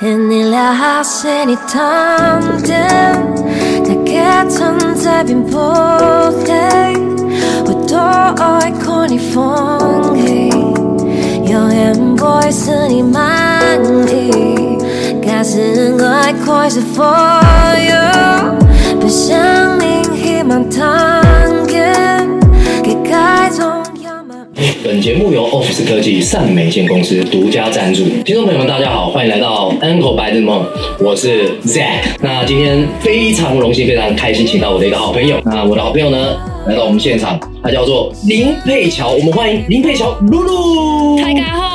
和你聊好些你谈的，大概存在并不累，我多愛看你風氣，永遠不會使你滿意，假使愛開始 for you，不想你本节目由 Office 科技善美线公司独家赞助。听众朋友们，大家好，欢迎来到 Uncle 白日梦，我是 Zack。那今天非常荣幸、非常开心，请到我的一个好朋友。那我的好朋友呢，来到我们现场，他叫做林佩乔。我们欢迎林佩乔露露。大家好，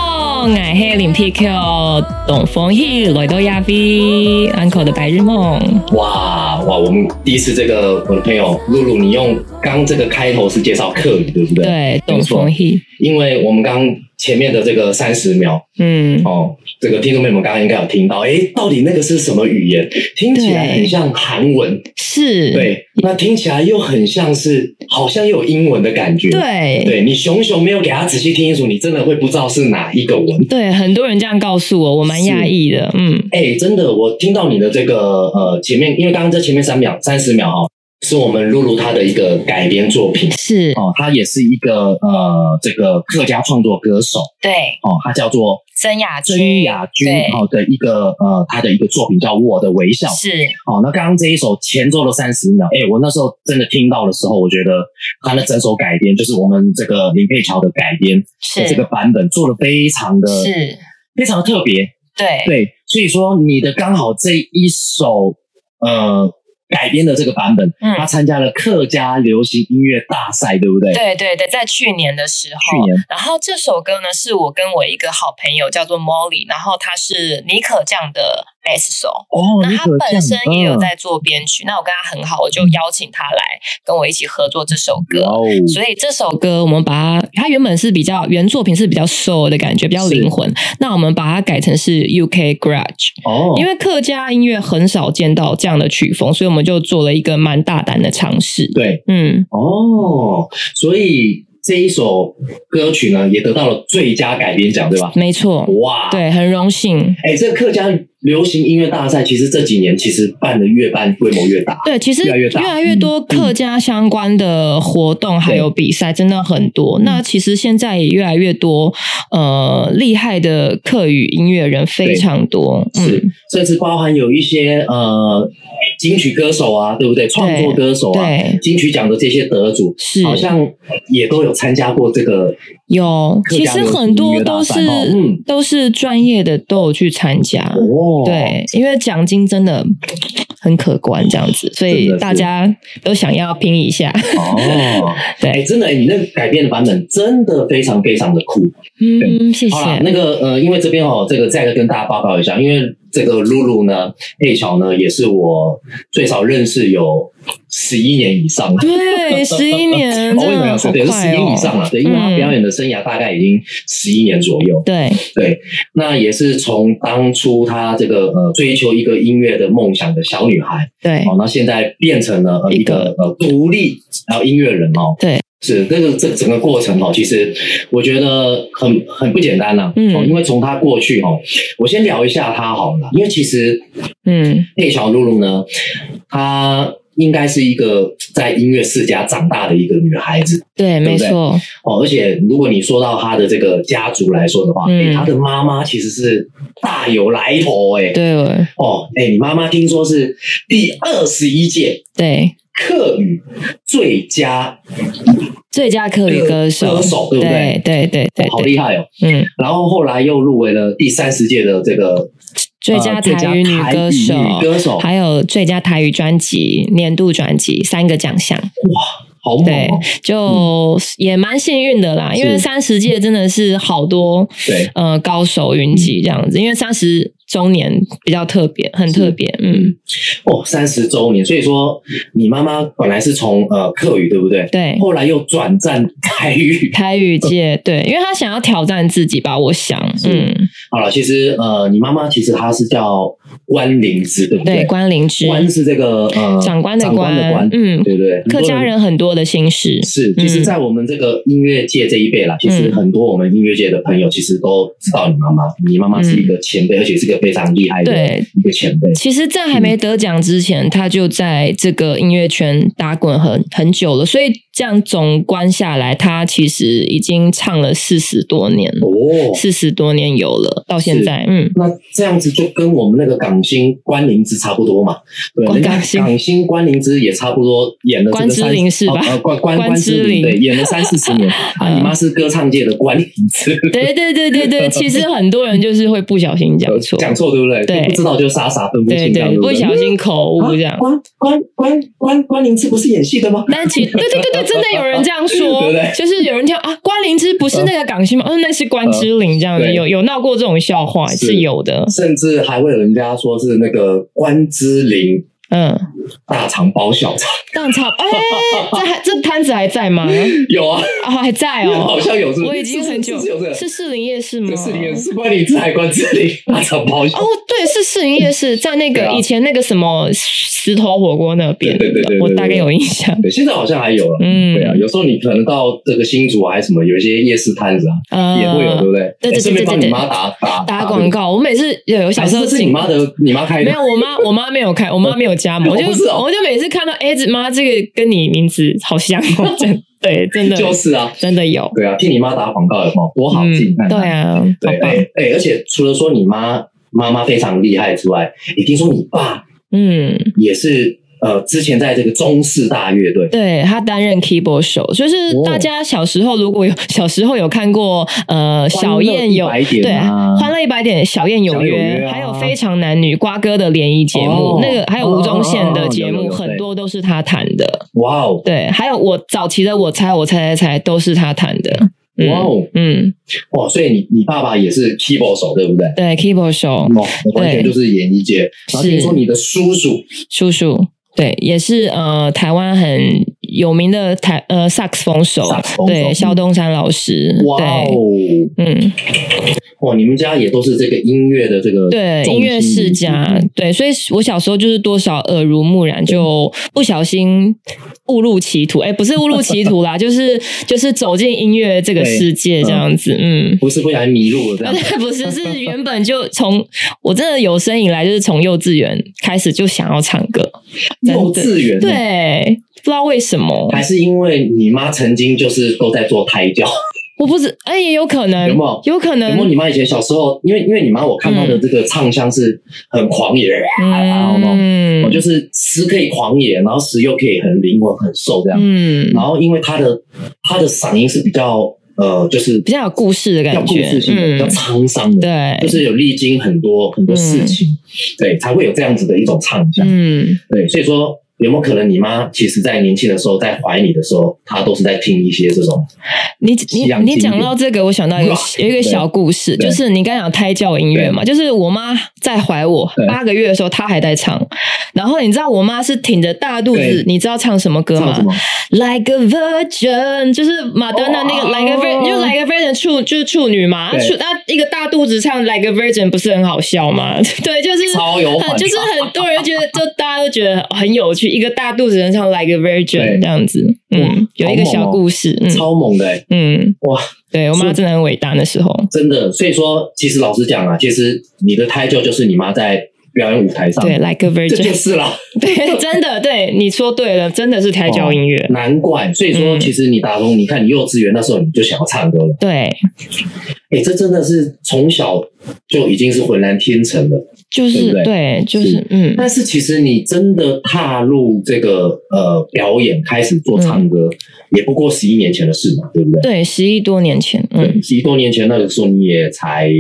我係林 PQ 董逢喜，來到亚 V Uncle 的白日梦。哇哇，我们第一次这个我的朋友露露，你用刚这个开头是介绍客语，对不对？对，没董错逢喜，因为我们刚前面的这个三十秒，嗯，哦，这个听众朋友们刚刚应该有听到，诶，到底那个是什么语言？听起来很像韩文，是，对，那听起来又很像是，好像又有英文的感觉，对，对你熊熊没有给他仔细听清楚，你真的会不知道是哪一个文。对，很多人这样告诉我，我蛮讶异的，嗯，哎，真的，我听到你的这个呃前面，因为刚刚在前面三秒、三十秒哦，是我们露露她的一个改编作品。是，哦，她也是一个呃这个客家创作歌手。对，哦，她叫做曾雅君，曾雅君對哦的一个呃她的一个作品叫《我的微笑》。是，哦，那刚刚这一首前奏的三十秒，哎，我那时候真的听到的时候，我觉得她的整首改编，就是我们这个林佩乔的改编的是，這個版本，做的非常的是，非常的特别，对。对，所以说你的刚好这一首呃改编的这个版本，嗯。他参加了客家流行音乐大赛，对不对？对对对，在去年的时候，去年。然后这首歌呢，是我跟我一个好朋友叫做 Molly，然后他是尼可酱的貝斯手，哦，那他本身也有在做编曲，那我跟他很好，我就邀请他来跟我一起合作这首歌。哦，所以这首歌我们把它，它原本是比较原作品是比较 soul 的感觉，比较灵魂。那我们把它改成是 UK grudge，哦，因为客家音乐很少见到这样的曲风，所以我们就做了一个蛮大胆的尝试。对。嗯，哦，所以這一首歌曲呢，也得到了最佳改编奖，对吧？没错，哇，，对，很荣幸。哎，这个客家流行音乐大赛，其实这几年其实办的越办规模越大。对，其实越来越大越来越多客家相关的活动还有比赛，真的很多。那其实现在也越来越多，呃，厉害的客语音乐人非常多。是嗯，，甚至包含有一些呃金曲歌手啊，对不对？创作歌手啊對，金曲奖的这些得主，是好像也都有参加过这个。有，其实很多都是都是专业的都有去参加。哦，對，因为奖金真的很可观这样子，所以大家都想要拼一下。哦，对哎，真的，你那個改编的版本真的非常非常的酷。嗯，謝好啦，謝。那个呃，因为这边哦，这个再跟大家报告一下，因为这个露露呢，佩乔呢，也是我最少认识有十一年以上了。对，十一年，哦，为什么要说？对？是十年以上了，对，因为他表演的生涯大概已经十一年左右。对，对，那也是从当初他这个呃追求一个音乐的梦想的小女孩，对，哦，那现在变成了呃一一個個呃独立然后音乐人哦。对，是这个这整个过程哦，其实我觉得很很不简单啦、嗯哦，因为从她过去哦，我先聊一下她好了，因为其实嗯，佩乔露露呢，她應該是一个在音乐世家长大的一个女孩子。对，没错，哦，而且如果你说到她的这个家族来说的话，嗯。誒他的妈妈其实是大有來頭誒。對，哦，哎你妈妈听说是第二十一届对，客语最佳最佳客语歌手，歌手對不對對，對，對，對，好厉害哦。嗯，然后后来又入围了第三十届的這個最佳台语女歌手，呃最佳台語女歌手還有最佳台语专辑、年度专辑三个奖项。哇。好猛對哦。，就也蛮幸运的啦，因为三十届真的是好多对，呃高手云集这样子，因为三十周年比较特别，很特别，嗯，哦，三十周年，所以说你妈妈本来是从呃客语对不对？对，后来又转战台语。台语界对，因为她想要挑战自己吧，我想，嗯，好了，其实呃，你妈妈其实她是叫关灵芝，对不对，关灵芝，关是这个呃长官的官的官，嗯，对对，客家人很多的心事。是。其实，在我们这个音乐界这一辈啦，其实很多我们音乐界的朋友其实都知道你妈妈，你妈妈是一个前辈，而且是个非常厉害的一个前辈。其实，在还没得奖之前，他就在这个音乐圈打滚很很久了，所以。这样总观下来，他其实已经唱了四十多年了。哦，四十多年有了，到现在，嗯，那这样子就跟我们那个港星关灵芝差不多嘛？对，港星港星关灵芝也差不多演了关之琳是吧？关关关之琳对，演了三四十年。啊，你妈是歌唱界的关灵芝。对对对对对，其实很多人就是会不小心讲错，讲错对不对？对，不知道就傻傻分不清，对不小心口误这样。关关关关关灵芝不是演戏的吗？但其对对对对。真的有人这样说，就是有人跳啊，关灵芝不是那个港星吗？哦，那是关之琳，这样的有有闹过这种笑话，是有的，甚至还会有人家说是那个关之琳。嗯，大肠包小肠，大肠哎，这还这摊子还在吗？有啊，啊还在哦，好像有，我已经很久是士林夜市吗？士林夜市关你这还关 大肠包小哦，对，是士林夜市，在那个以前那个什么石头火锅那边，对对对，我大概有印象。对，现在好像还有了，嗯，对啊，有时候你可能到这个新竹还是什么，有一些夜市摊子啊，也会有，对不对？对对对对对，你妈打打打广告，我每次有小时候是你妈的，你妈开的，没有，我妈我妈没有开，我妈没有加盟，我就我就每次看到哎，妈，这个跟你名字好像，真对，真的。就是啊，真的有，对啊，替你妈打广告有有？多好听，对啊，对，哎哎，而且除了说你妈妈妈非常厉害之外，你听说你爸，嗯，也是。呃，之前在这个中式大乐队，对他担任 keyboard 手，就是大家小时候如果有小时候有看过呃小燕有对欢乐一百点小燕有约，还有非常男女瓜哥的联谊节目，那个还有吴宗宪的节目，很多都是他弹的。哇哦，对，还有我早期的我猜我猜猜猜都是他弹的。哇哦，嗯，哇，所以你你爸爸也是 keyboard 手对不对？对，keyboard 手，完全就是演艺界。然后听说你的叔叔，叔叔。对，也是呃，台湾很有名的台呃萨克斯风手，对，肖东山老师，哇哦，嗯。哇，你们家也都是这个音乐的这个对音乐世家，对，所以我小时候就是多少耳濡目染，就不小心误入歧途。哎，不是误入歧途啦，就是就是走进音乐这个世界这样子。嗯，不是不小心迷路了这样，不是是原本就从我真的有生以来就是从幼稚园开始就想要唱歌。幼稚园对，不知道为什么，还是因为你妈曾经就是都在做胎教。我不知，哎，也有可能，有没有？有可能。有没有？你妈以前小时候，因为因为你妈，我看她的这个唱腔是很狂野？嗯，就是时可以狂野，然后时又可以很灵活、很瘦这样。嗯，然后因为她的她的嗓音是比较呃，就是比较有故事的感觉，故事性的，比较沧桑的，对，就是有历经很多很多事情，对，才会有这样子的一种唱腔。嗯，对，所以说。有没有可能你妈其实，在年轻的时候，在怀你的时候，她都是在听一些这种？你你你讲到这个，我想到一个 有一个小故事，就是你刚讲胎教音乐嘛，就是我妈在怀我八个月的时候，她还在唱。然后你知道我妈是挺着大肚子，你知道唱什么歌吗？Like a Virgin，就是马德纳那个 Like a Virgin，就 Like a Virgin 处就是处女嘛，处那一个大肚子唱 Like a Virgin 不是很好笑吗？对，就是超有，就是很多人觉得，就大家都觉得很有趣。一个大肚子人唱 Like a Virgin 这样子，嗯，有一个小故事，超猛的，嗯，哇，对我妈真的很伟大那时候，真的。所以说，其实老实讲啊，其实你的胎教就是你妈在表演舞台上，对，Like a Virgin 这就是了，对，真的，对，你说对了，真的是胎教音乐，难怪。所以说，其实你打工，你看你幼稚园那时候你就想要唱歌了，对，哎，这真的是从小就已经是浑然天成了。就是对，就是嗯，但是其实你真的踏入这个呃表演，开始做唱歌，也不过十一年前的事嘛，对不对？对，十一多年前，嗯，十一多年前那个时候你也才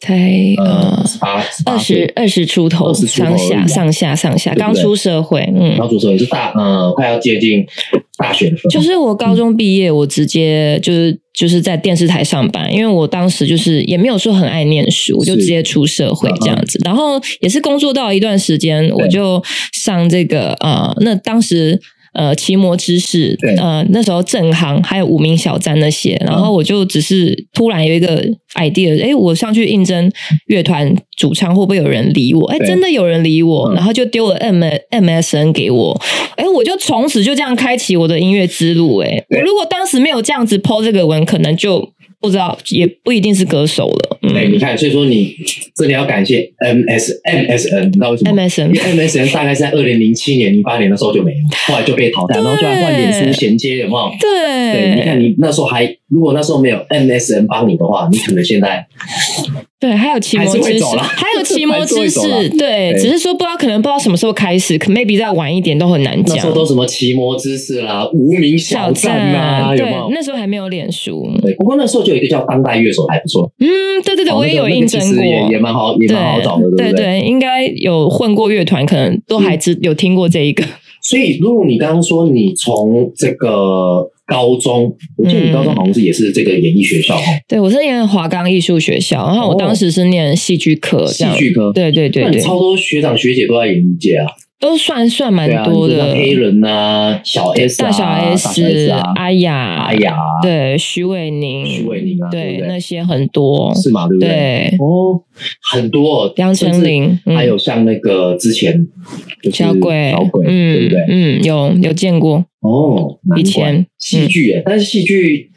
才呃八二十二十出头，上下上下上下，刚出社会，嗯，刚出社会是大呃快要接近。大学的时候，就是我高中毕业，我直接就是就是在电视台上班，因为我当时就是也没有说很爱念书，我就直接出社会这样子。然后也是工作到一段时间，我就上这个呃，那当时。呃奇摩知识，呃那时候正行还有无名小站那些，然后我就只是突然有一个 idea，哎，我上去应征乐团主唱会不会有人理我？哎，真的有人理我，然后就丢了 M M S N 给我，哎，我就从此就这样开启我的音乐之路。哎，我如果当时没有这样子 PO 这个文，可能就。不知道，也不一定是歌手了。对，你看，所以说你真的要感谢 M S M S N，你知道为什么？M S N，因为 M S N 大概在二零零七年、零八年的时候就没了，后来就被淘汰，然后就来换脸书衔接，有没有？对，对，你看你那时候还，如果那时候没有 M S N 帮你的话，你可能现在。对，还有奇摩知识，还有奇摩知识，对，只是说不知道，可能不知道什么时候开始，可 maybe 再晚一点都很难讲。那时候都什么奇摩知识啦，无名小站啊，对，那时候还没有脸书。对，不过那时候就有一个叫当代乐手还不错。嗯，对对对，我也有应征过，也也蛮好，也蛮好找的，对对对，应该有混过乐团，可能都还知有听过这一个。所以，如果你刚刚说你从这个。高中，我记得你高中好像是也是这个演艺学校哈。对，我是念华冈艺术学校，然后我当时是念戏剧科，戏剧科，对对对对，超多学长学姐都在演艺界啊。都算算蛮多的，黑人呐，小 S，大小 S，阿雅，阿雅，对，徐伟宁，徐伟宁啊，对，那些很多，是吗？对不对？哦，很多，杨丞琳，还有像那个之前小鬼，小鬼，嗯，对不对？嗯，有有见过哦，以前戏剧诶，但是戏剧。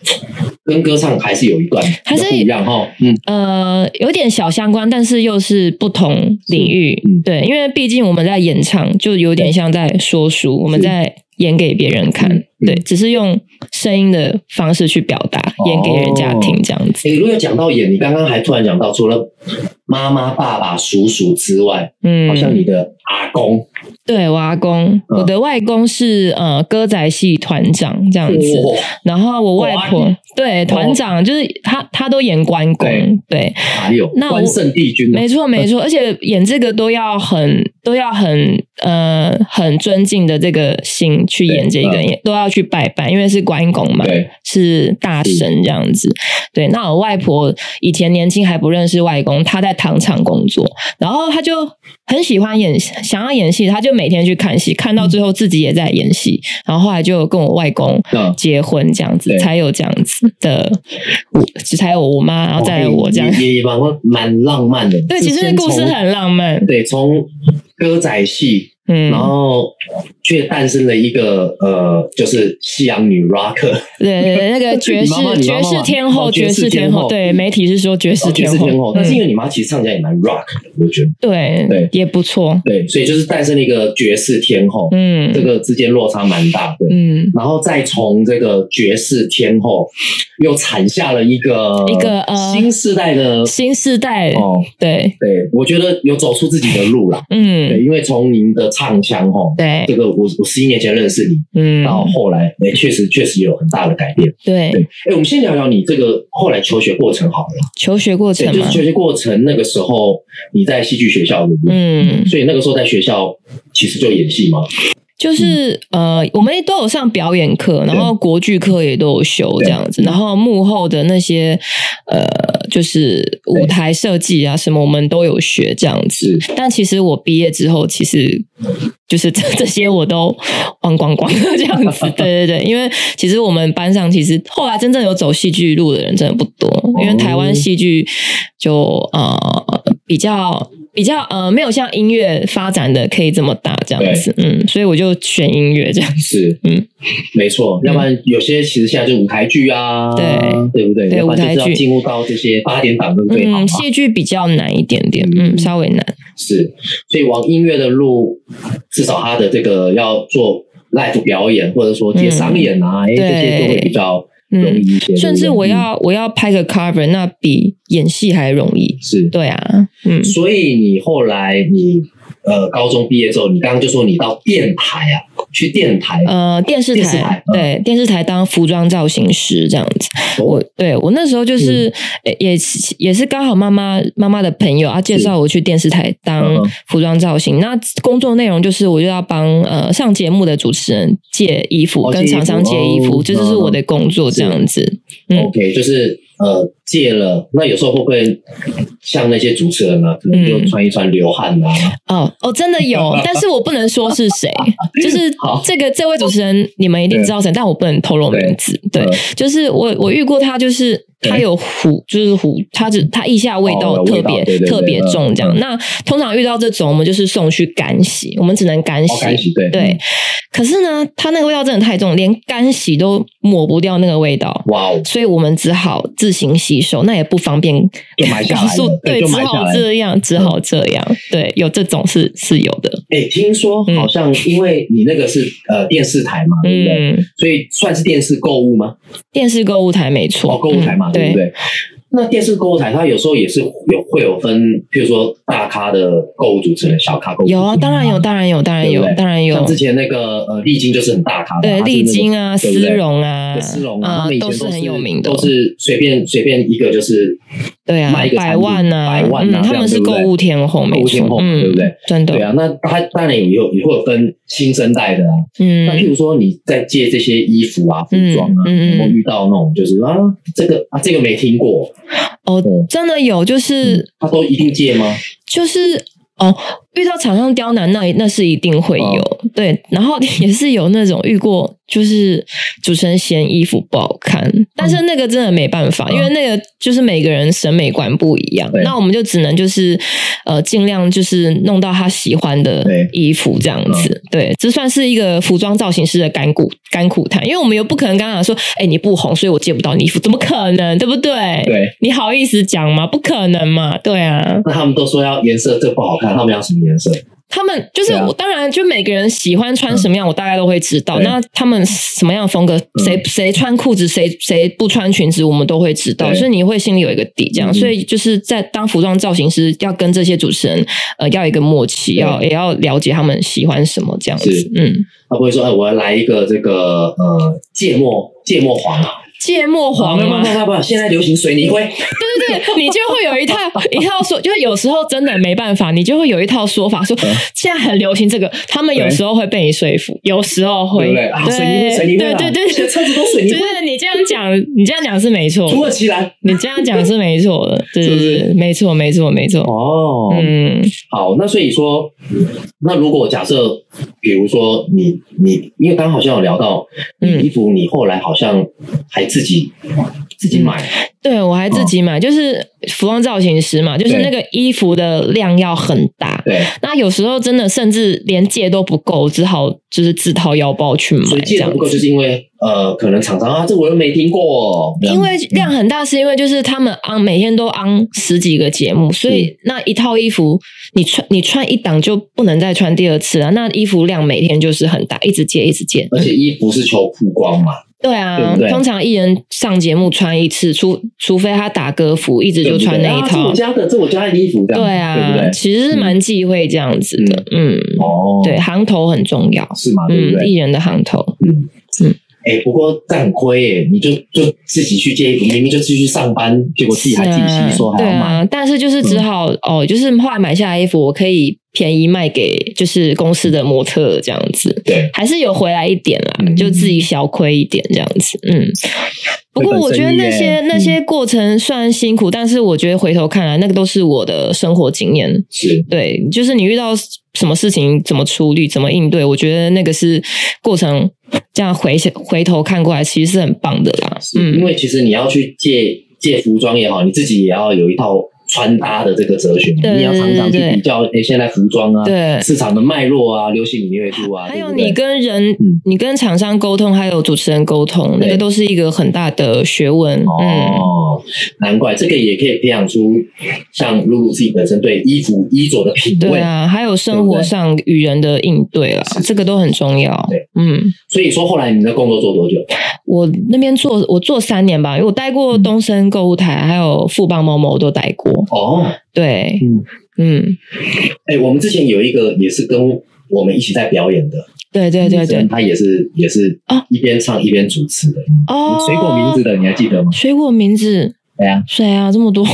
跟歌唱还是有一段，还是不一样哈。嗯，呃，有点小相关，但是又是不同领域。对，因为毕竟我们在演唱，就有点像在说书，我们在演给别人看。对，只是用声音的方式去表达，演给人家听这样子。如果讲到演，你刚刚还突然讲到，除了妈妈、爸爸、叔叔之外，嗯，好像你的阿公。对我阿公，我的外公是呃歌仔戏团长这样子，然后我外婆对团长就是他，他都演关公，对，还有？那关圣帝君，没错没错，而且演这个都要很都要很呃很尊敬的这个心去演这个，也都要去拜拜，因为是关公嘛，是大神这样子。对，那我外婆以前年轻还不认识外公，她在糖厂工作，然后她就很喜欢演，想要演戏，她就。每天去看戏，看到最后自己也在演戏，然后后来就跟我外公结婚，这样子才有这样子的，我才有我妈，然后再有我这样，也蛮蛮浪漫的。对，其实故事很浪漫。对，从歌仔戏。嗯，然后却诞生了一个呃，就是西洋女 rocker，对对，那个爵士爵士天后，爵士天后，对，媒体是说爵士天后，但是因为你妈其实唱起来也蛮 rock 的，我觉得，对对，也不错，对，所以就是诞生了一个爵士天后，嗯，这个之间落差蛮大，的，嗯，然后再从这个爵士天后又产下了一个一个呃新时代的新时代哦，对。对，我觉得有走出自己的路了，嗯，对，因为从您的。唱腔哦，对，这个我我十一年前认识你，嗯，到后来哎，确实确实有很大的改变，对。对，哎，我们先聊聊你这个后来求学过程好了，求学过程就是求学过程，那个时候你在戏剧学校对不对？嗯，所以那个时候在学校其实就演戏吗？就是呃，我们都有上表演课，然后国剧课也都有修这样子，然后幕后的那些呃，就是舞台设计啊什么，我们都有学这样子。但其实我毕业之后，其实就是这这些我都忘光光这样子。对对对，因为其实我们班上其实后来真正有走戏剧路的人真的不多，因为台湾戏剧就呃比较。比较呃，没有像音乐发展的可以这么大这样子，嗯，所以我就选音乐这样子，嗯，没错，要不然有些其实现在就舞台剧啊，对对不对？对舞台剧进入到这些八点档都最好嗯，戏剧比较难一点点，嗯，稍微难。是，所以往音乐的路，至少他的这个要做 live 表演，或者说接商演啊，哎，这些都会比较。容易甚至我要我要拍个 cover，那比演戏还容易。是。对啊，嗯，所以你后来你呃高中毕业之后，你刚刚就说你到电台啊。去电台，呃，电视台，对，电视台当服装造型师这样子。我对我那时候就是也也是刚好妈妈妈妈的朋友啊介绍我去电视台当服装造型。那工作内容就是我就要帮呃上节目的主持人借衣服，跟厂商借衣服，这就是我的工作这样子。OK，就是呃戒了，那有时候会不会像那些主持人呢，可能就穿一穿流汗啊？哦哦，真的有，但是我不能说是谁，就是这个这位主持人，你们一定知道谁，但我不能透露名字。对，就是我我遇过他，就是。他有虎，就是虎，他只他腋下味道特别特别重，这样。那通常遇到这种，我们就是送去干洗，我们只能干洗。对，可是呢，他那个味道真的太重，连干洗都抹不掉那个味道。哇哦！所以我们只好自行洗手，那也不方便告诉。对，只好这样，只好这样。对，有这种是是有的。哎，听说好像因为你那个是呃电视台嘛，对不对？所以算是电视购物吗？电视购物台没错，购物台嘛。对不对？那电视购物台，它有时候也是有会有分，譬如说大咖的购物主持人，小咖购物有啊，当然有，当然有，当然有，当然有。像之前那个呃，丽晶就是很大咖的，对，丽晶啊，丝绒啊，丝绒啊，都是很有名的，都是随便随便一个就是。对啊，百万呐，百万呐，他们是购物天后，购物天后，对不对？真的。对啊，那他当然也有也会有分新生代的啊。嗯，那譬如说你在借这些衣服啊、服装啊，有没有遇到那种就是啊，这个啊，这个没听过？哦，真的有，就是他都一定借吗？就是哦。遇到厂商刁难，那那是一定会有对，然后也是有那种遇过，就是主持人嫌衣服不好看，但是那个真的没办法，因为那个就是每个人审美观不一样，那我们就只能就是呃尽量就是弄到他喜欢的衣服这样子，对，这算是一个服装造型师的甘苦甘苦谈，因为我们又不可能刚刚说，哎你不红，所以我借不到你衣服，怎么可能，对不对？对，你好意思讲吗？不可能嘛，对啊。那他们都说要颜色这不好看，他们要什么？颜色，他们就是我，当然就每个人喜欢穿什么样，我大概都会知道。那他们什么样的风格，谁谁穿裤子，谁谁不穿裙子，我们都会知道。所以你会心里有一个底，这样。所以就是在当服装造型师，要跟这些主持人呃要一个默契，要也要了解他们喜欢什么这样子。嗯，他不会说，哎，我要来一个这个呃芥末芥末黄。芥末黄吗？不不不，现在流行水泥灰。对对对，你就会有一套 一套说，就是有时候真的没办法，你就会有一套说法，说现在很流行这个，他们有时候会被你说服，有时候会对水泥灰，水泥灰，对对对，车子都水泥灰。对，你这样讲，你这样讲是没错。土耳其蓝，你这样讲是没错的，对对对，没错没错没错。哦，嗯，好，那所以说，那如果假设，比如说你你，因为刚刚好像有聊到衣服，你后来好像还自己。自己买，对我还自己买，就是服装造型师嘛，就是那个衣服的量要很大，对，那有时候真的甚至连借都不够，只好就是自掏腰包去买。所以借不够，就是因为呃，可能厂商啊，这我又没听过。因为量很大，是因为就是他们昂每天都昂十几个节目，所以那一套衣服你穿你穿一档就不能再穿第二次了。那衣服量每天就是很大，一直借一直借，而且衣服是求曝光嘛。对啊，通常艺人上节目穿一次，除除非他打歌服，一直就穿那一套。我家的，这我家的衣服，对啊，对不对？其实是蛮忌讳这样子的，嗯，哦，对，行头很重要，是吗？嗯，艺人的行头，嗯嗯。哎，不过这很亏耶！你就就自己去借衣服，明明就继续上班，结果自己还自己洗，说还要买。但是就是只好哦，就是后来买下来衣服，我可以便宜卖给就是公司的模特这样子。对，还是有回来一点啦，就自己小亏一点这样子。嗯，不过我觉得那些那些过程虽然辛苦，但是我觉得回头看来，那个都是我的生活经验。是对，就是你遇到什么事情怎么处理，怎么应对，我觉得那个是过程。这样回回头看过来，其实是很棒的啦。嗯，因为其实你要去借借服装也好，你自己也要有一套。穿搭的这个哲学，你要常常去比较，诶，现在服装啊，对市场的脉络啊，流行敏锐度啊，还有你跟人，你跟厂商沟通，还有主持人沟通，那个都是一个很大的学问。哦，难怪这个也可以培养出像露露自己本身对衣服衣着的品味，对啊，还有生活上与人的应对啦，这个都很重要。对，嗯，所以说后来你的工作做多久？我那边做我做三年吧，因为我待过东森购物台，还有富邦某某，我都待过。哦，对，嗯。嗯，哎，我们之前有一个也是跟我们一起在表演的，对对对对，他也是也是啊，一边唱一边主持的。哦。水果名字的你还记得吗？水果名字，谁啊？谁啊？这么多，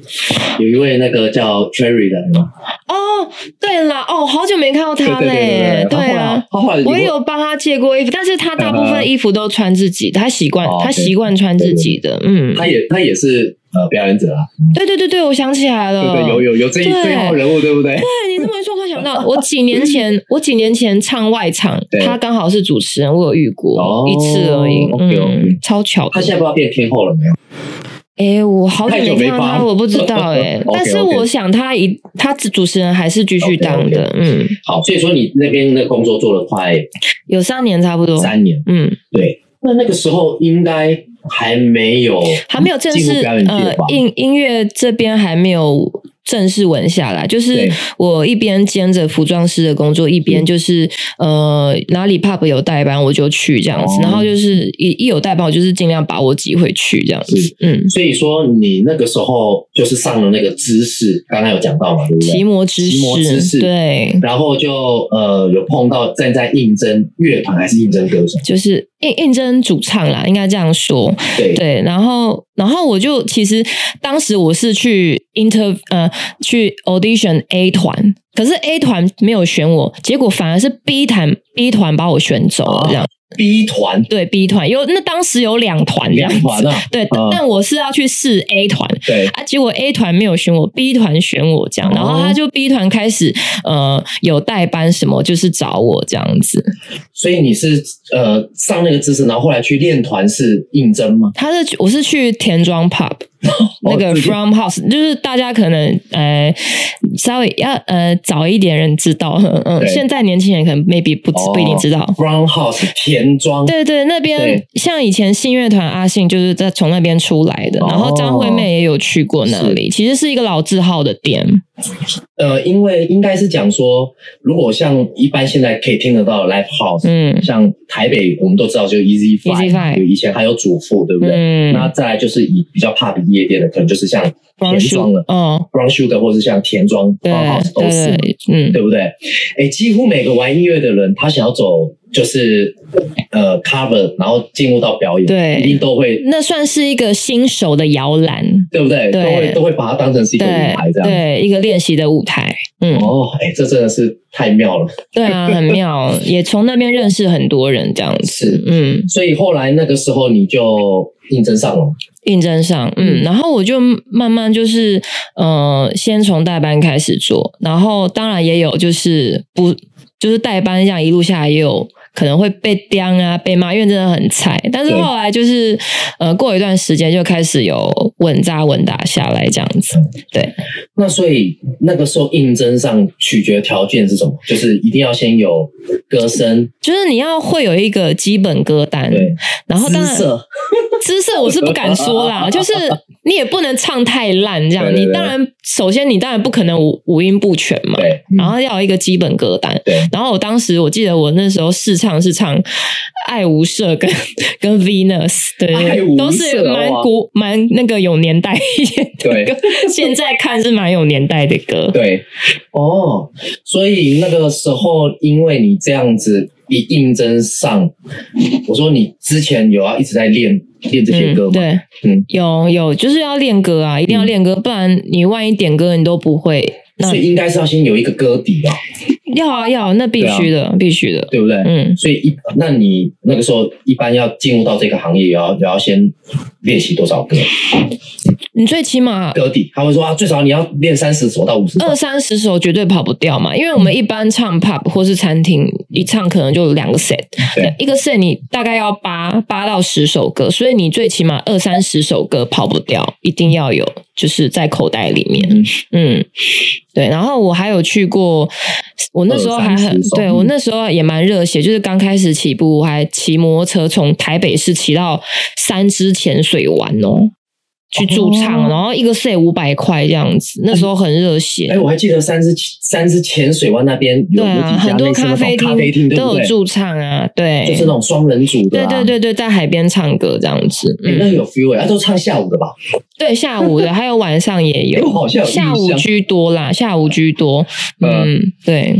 有一位那个叫 Cherry 的吗？哦，对了，哦，好久没看到他嘞，对啊，我也有帮他借过衣服，但是他大部分衣服都穿自己的，他习惯他习惯穿自己的，嗯，他也他也是。呃表演者啊。对对对对，我想起来了，对对，有有有这一这一号人物，对不对？对你这么一说，我想到我几年前，我几年前唱外场，他刚好是主持人，我有遇过一次而已，嗯，超巧。他现在不知道变天后了没有？哎，我好久没看到他，我不知道 哎。但是我想他一他主持人还是继续当的，嗯。好，所以说你那边的工作做了快有三年差不多，三年，嗯，对。那那个时候应该还没有还没有正式呃音音乐这边还没有。正式稳下来，就是我一边兼着服装师的工作，一边就是呃哪里 pop 有代班我就去这样子，然后就是一一有代班我就是尽量把握机会去这样子。嗯，所以说你那个时候就是上了那个知识，刚刚有讲到嘛，对不对？骑摩知识，对，然后就呃有碰到正在应征乐团还是应征歌手，就是应应征主唱啦，应该这样说。对对，然后然后我就其实当时我是去 inter 呃。去 audition A 团，可是 A 团没有选我，结果反而是 B 团 B 团把我选走了，这样。B 团对 B 团有那当时有两团这样子，对，但我是要去试 A 团，对啊，结果 A 团没有选我，B 团选我这样，然后他就 B 团开始呃有代班什么，就是找我这样子。所以你是呃上那个知识，然后后来去练团是应征吗？他是我是去田庄 pub。那个 From House 就是大家可能呃稍微要呃早一点人知道，嗯，现在年轻人可能 maybe 不不一定知道 From House 田庄，对对，那边像以前信乐团阿信就是在从那边出来的，然后张惠妹也有去过那里，其实是一个老字号的店。呃，因为应该是讲说，如果像一般现在可以听得到 Live House，嗯，像台北我们都知道就 Easy Five，以前还有主妇，对不对？嗯，那再来就是以比较怕比夜店的，可能就是像田庄了，嗯，Brown Sugar 或是像田庄 House 都是，嗯，对不对？哎，几乎每个玩音乐的人，他想要走。就是呃，cover，然后进入到表演，对，一定都会。那算是一个新手的摇篮，对不对？都会都会把它当成是一个舞台这样，对，一个练习的舞台。嗯，哦，哎，这真的是太妙了。对啊，很妙，也从那边认识很多人这样子。嗯，所以后来那个时候你就应征上了，应征上，嗯，然后我就慢慢就是呃，先从代班开始做，然后当然也有就是不就是代班这样一路下来也有。可能会被刁啊，被骂，因为真的很菜。但是后来就是，呃，过一段时间就开始有稳扎稳打下来这样子。对，那所以那个时候应征上取决条件是什么？就是一定要先有歌声，就是你要会有一个基本歌单。对，然后当然，姿色我是不敢说啦，就是你也不能唱太烂这样。你当然，首先你当然不可能五五音不全嘛。对，然后要有一个基本歌单。对，然后我当时我记得我那时候试唱。唱是唱爱无赦跟 跟 Venus，对，都是蛮古蛮那个有年代一点的歌。现在看是蛮有年代的歌。对，哦，所以那个时候因为你这样子一应征上，我说你之前有要一直在练练这些歌吗？对，嗯，有有就是要练歌啊，一定要练歌，不然你万一点歌你都不会。所以应该是要先有一个歌底啊。要啊要，那必须的，必须的，对不对？嗯，所以一，那你那个时候一般要进入到这个行业，也要也要先练习多少歌？你最起码歌底，他会说啊，最少你要练三十首到五十，二三十首绝对跑不掉嘛。因为我们一般唱 pub 或是餐厅，一唱可能就两个 set，一个 set 你大概要八八到十首歌，所以你最起码二三十首歌跑不掉，一定要有，就是在口袋里面。嗯，对。然后我还有去过，我那时候还很，对我那时候也蛮热血，就是刚开始起步，还骑摩托车从台北市骑到三支潜水湾哦。去驻唱，然后一个 set 五百块这样子，那时候很热血。哎，我还记得三支三支潜水湾那边有很多咖啡厅，都有驻唱啊，对，就是那种双人组的，对对对对，在海边唱歌这样子，那有 feel 哎，都唱下午的吧？对，下午的，还有晚上也有，好像下午居多啦，下午居多。嗯，对，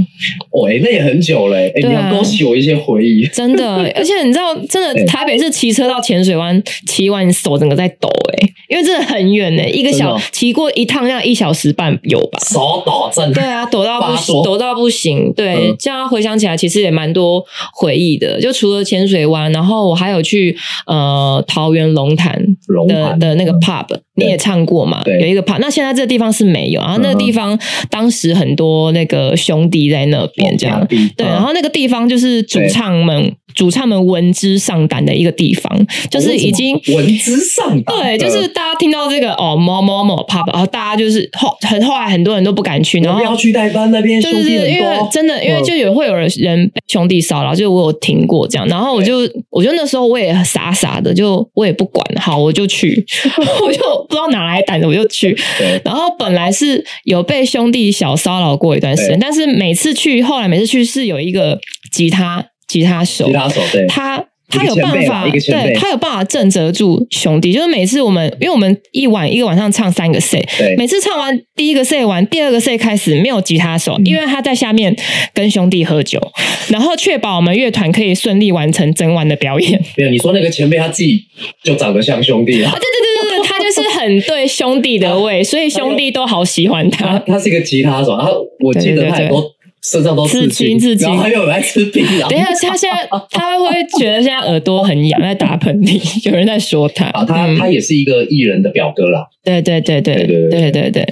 喂，那也很久嘞，哎，你要勾起我一些回忆，真的，而且你知道，真的台北是骑车到浅水湾，骑完手整个在抖，哎。因为真的很远呢，一个小骑过一趟要一小时半有吧？手抖震，对啊，抖到不行，抖到不行。对，这样回想起来，其实也蛮多回忆的。就除了浅水湾，然后我还有去呃桃园龙潭的的那个 pub，你也唱过嘛？有一个 part，那现在这个地方是没有，然后那个地方当时很多那个兄弟在那边这样，对，然后那个地方就是主唱们。主唱们闻之丧胆的一个地方，就是已经闻之丧胆。对，就是大家听到这个哦，某某某 pub，然后大家就是后很后来很多人都不敢去，然后不要去代班那边，就是因为真的，因为就有会有人人兄弟骚扰，就我有听过这样，然后我就我觉得那时候我也傻傻的，就我也不管，好我就去，我就不知道哪来胆子我就去，然后本来是有被兄弟小骚扰过一段时间，但是每次去后来每次去是有一个吉他。吉他手，吉他手，对，他他有办法，对他有办法震慑住兄弟。就是每次我们，因为我们一晚一个晚上唱三个 C，每次唱完第一个 C 完，第二个 C 开始没有吉他手，因为他在下面跟兄弟喝酒，然后确保我们乐团可以顺利完成整晚的表演。没有，你说那个前辈他自己就长得像兄弟啊？对对对对对，他就是很对兄弟的味，所以兄弟都好喜欢他。他是一个吉他手，然后我记得他多。身上都刺青，然后还有来吃槟榔。等一下，他现在他会觉得现在耳朵很痒，在打喷嚏。有人在说他啊，他他也是一个艺人的表哥啦。对对对对对对对对，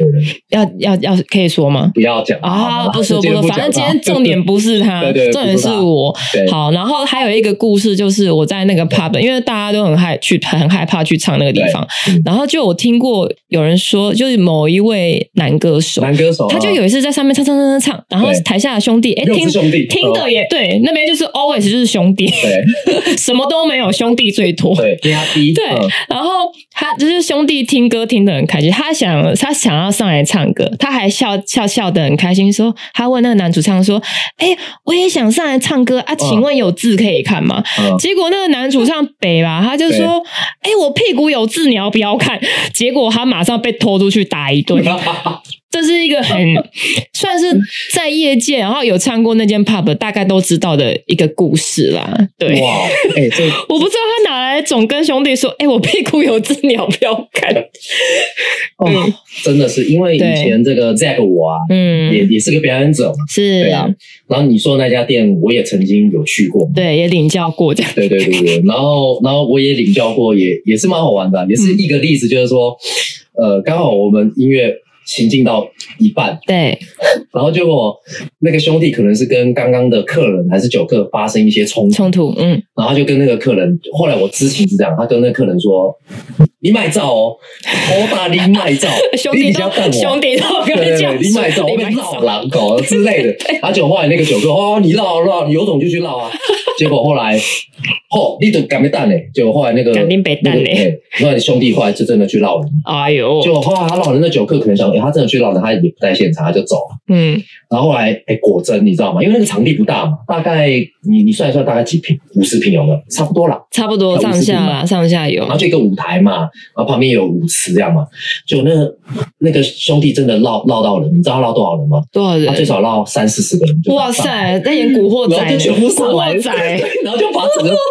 要要要可以说吗？不要讲啊，不说不说，反正今天重点不是他，重点是我。好，然后还有一个故事，就是我在那个 pub，因为大家都很害去很害怕去唱那个地方，然后就我听过有人说，就是某一位男歌手，男歌手，他就有一次在上面唱唱唱唱唱，然后台下的兄弟，哎，听兄弟听的也对，那边就是 always 就是兄弟，对，什么都没有，兄弟最多，对，压低，对，然后他就是兄弟听歌听。的很开心，他想他想要上来唱歌，他还笑笑笑的很开心，说他问那个男主唱说：“哎，我也想上来唱歌啊，请问有字可以看吗？”结果那个男主唱北吧，他就说：“哎，我屁股有字，你要不要看？”结果他马上被拖出去打一顿。这是一个很 算是在业界，然后有唱过那间 pub，大概都知道的一个故事啦。对，哇，哎，这 我不知道他哪来总跟兄弟说，哎，我屁股有只鸟不要看。哦，真的是因为以前这个 Zack 我啊，嗯，也也是个表演者嘛，是，对啊。然后你说那家店，我也曾经有去过，对，也领教过这样。对对对对，然后然后我也领教过，也也是蛮好玩的，也是一个例子，就是说，呃，刚好我们音乐。行进到一半，对，然后结果那个兄弟可能是跟刚刚的客人还是酒客发生一些冲冲突，嗯，然后就跟那个客人，后来我知情是这样，他跟那客人说：“你买照哦，我打你买照，兄弟都兄弟都跟你讲，你买照，我跟闹狼狗之类的。”而且后来那个酒客哦，你闹闹，你有种就去闹啊。结果后来，嚯，你都敢没蛋嘞？结果后来那个肯定被蛋嘞，那兄弟后来就真的去闹人。哎呦，结果后来他闹人，那酒客可能想。他真的去闹了，他也不在现场，他就走了。嗯，然后后来，哎，果真你知道吗？因为那个场地不大嘛，大概你你算一算，大概几平？五十平有没有？差不多了，差不多上下啦，上下有。然后就一个舞台嘛，然后旁边有舞池这样嘛。就那那个兄弟真的捞捞到人，你知道他闹多少人吗？多少人？他最少捞三四十个人。哇塞，在演古惑仔，然后就全部上来，然后就把整个。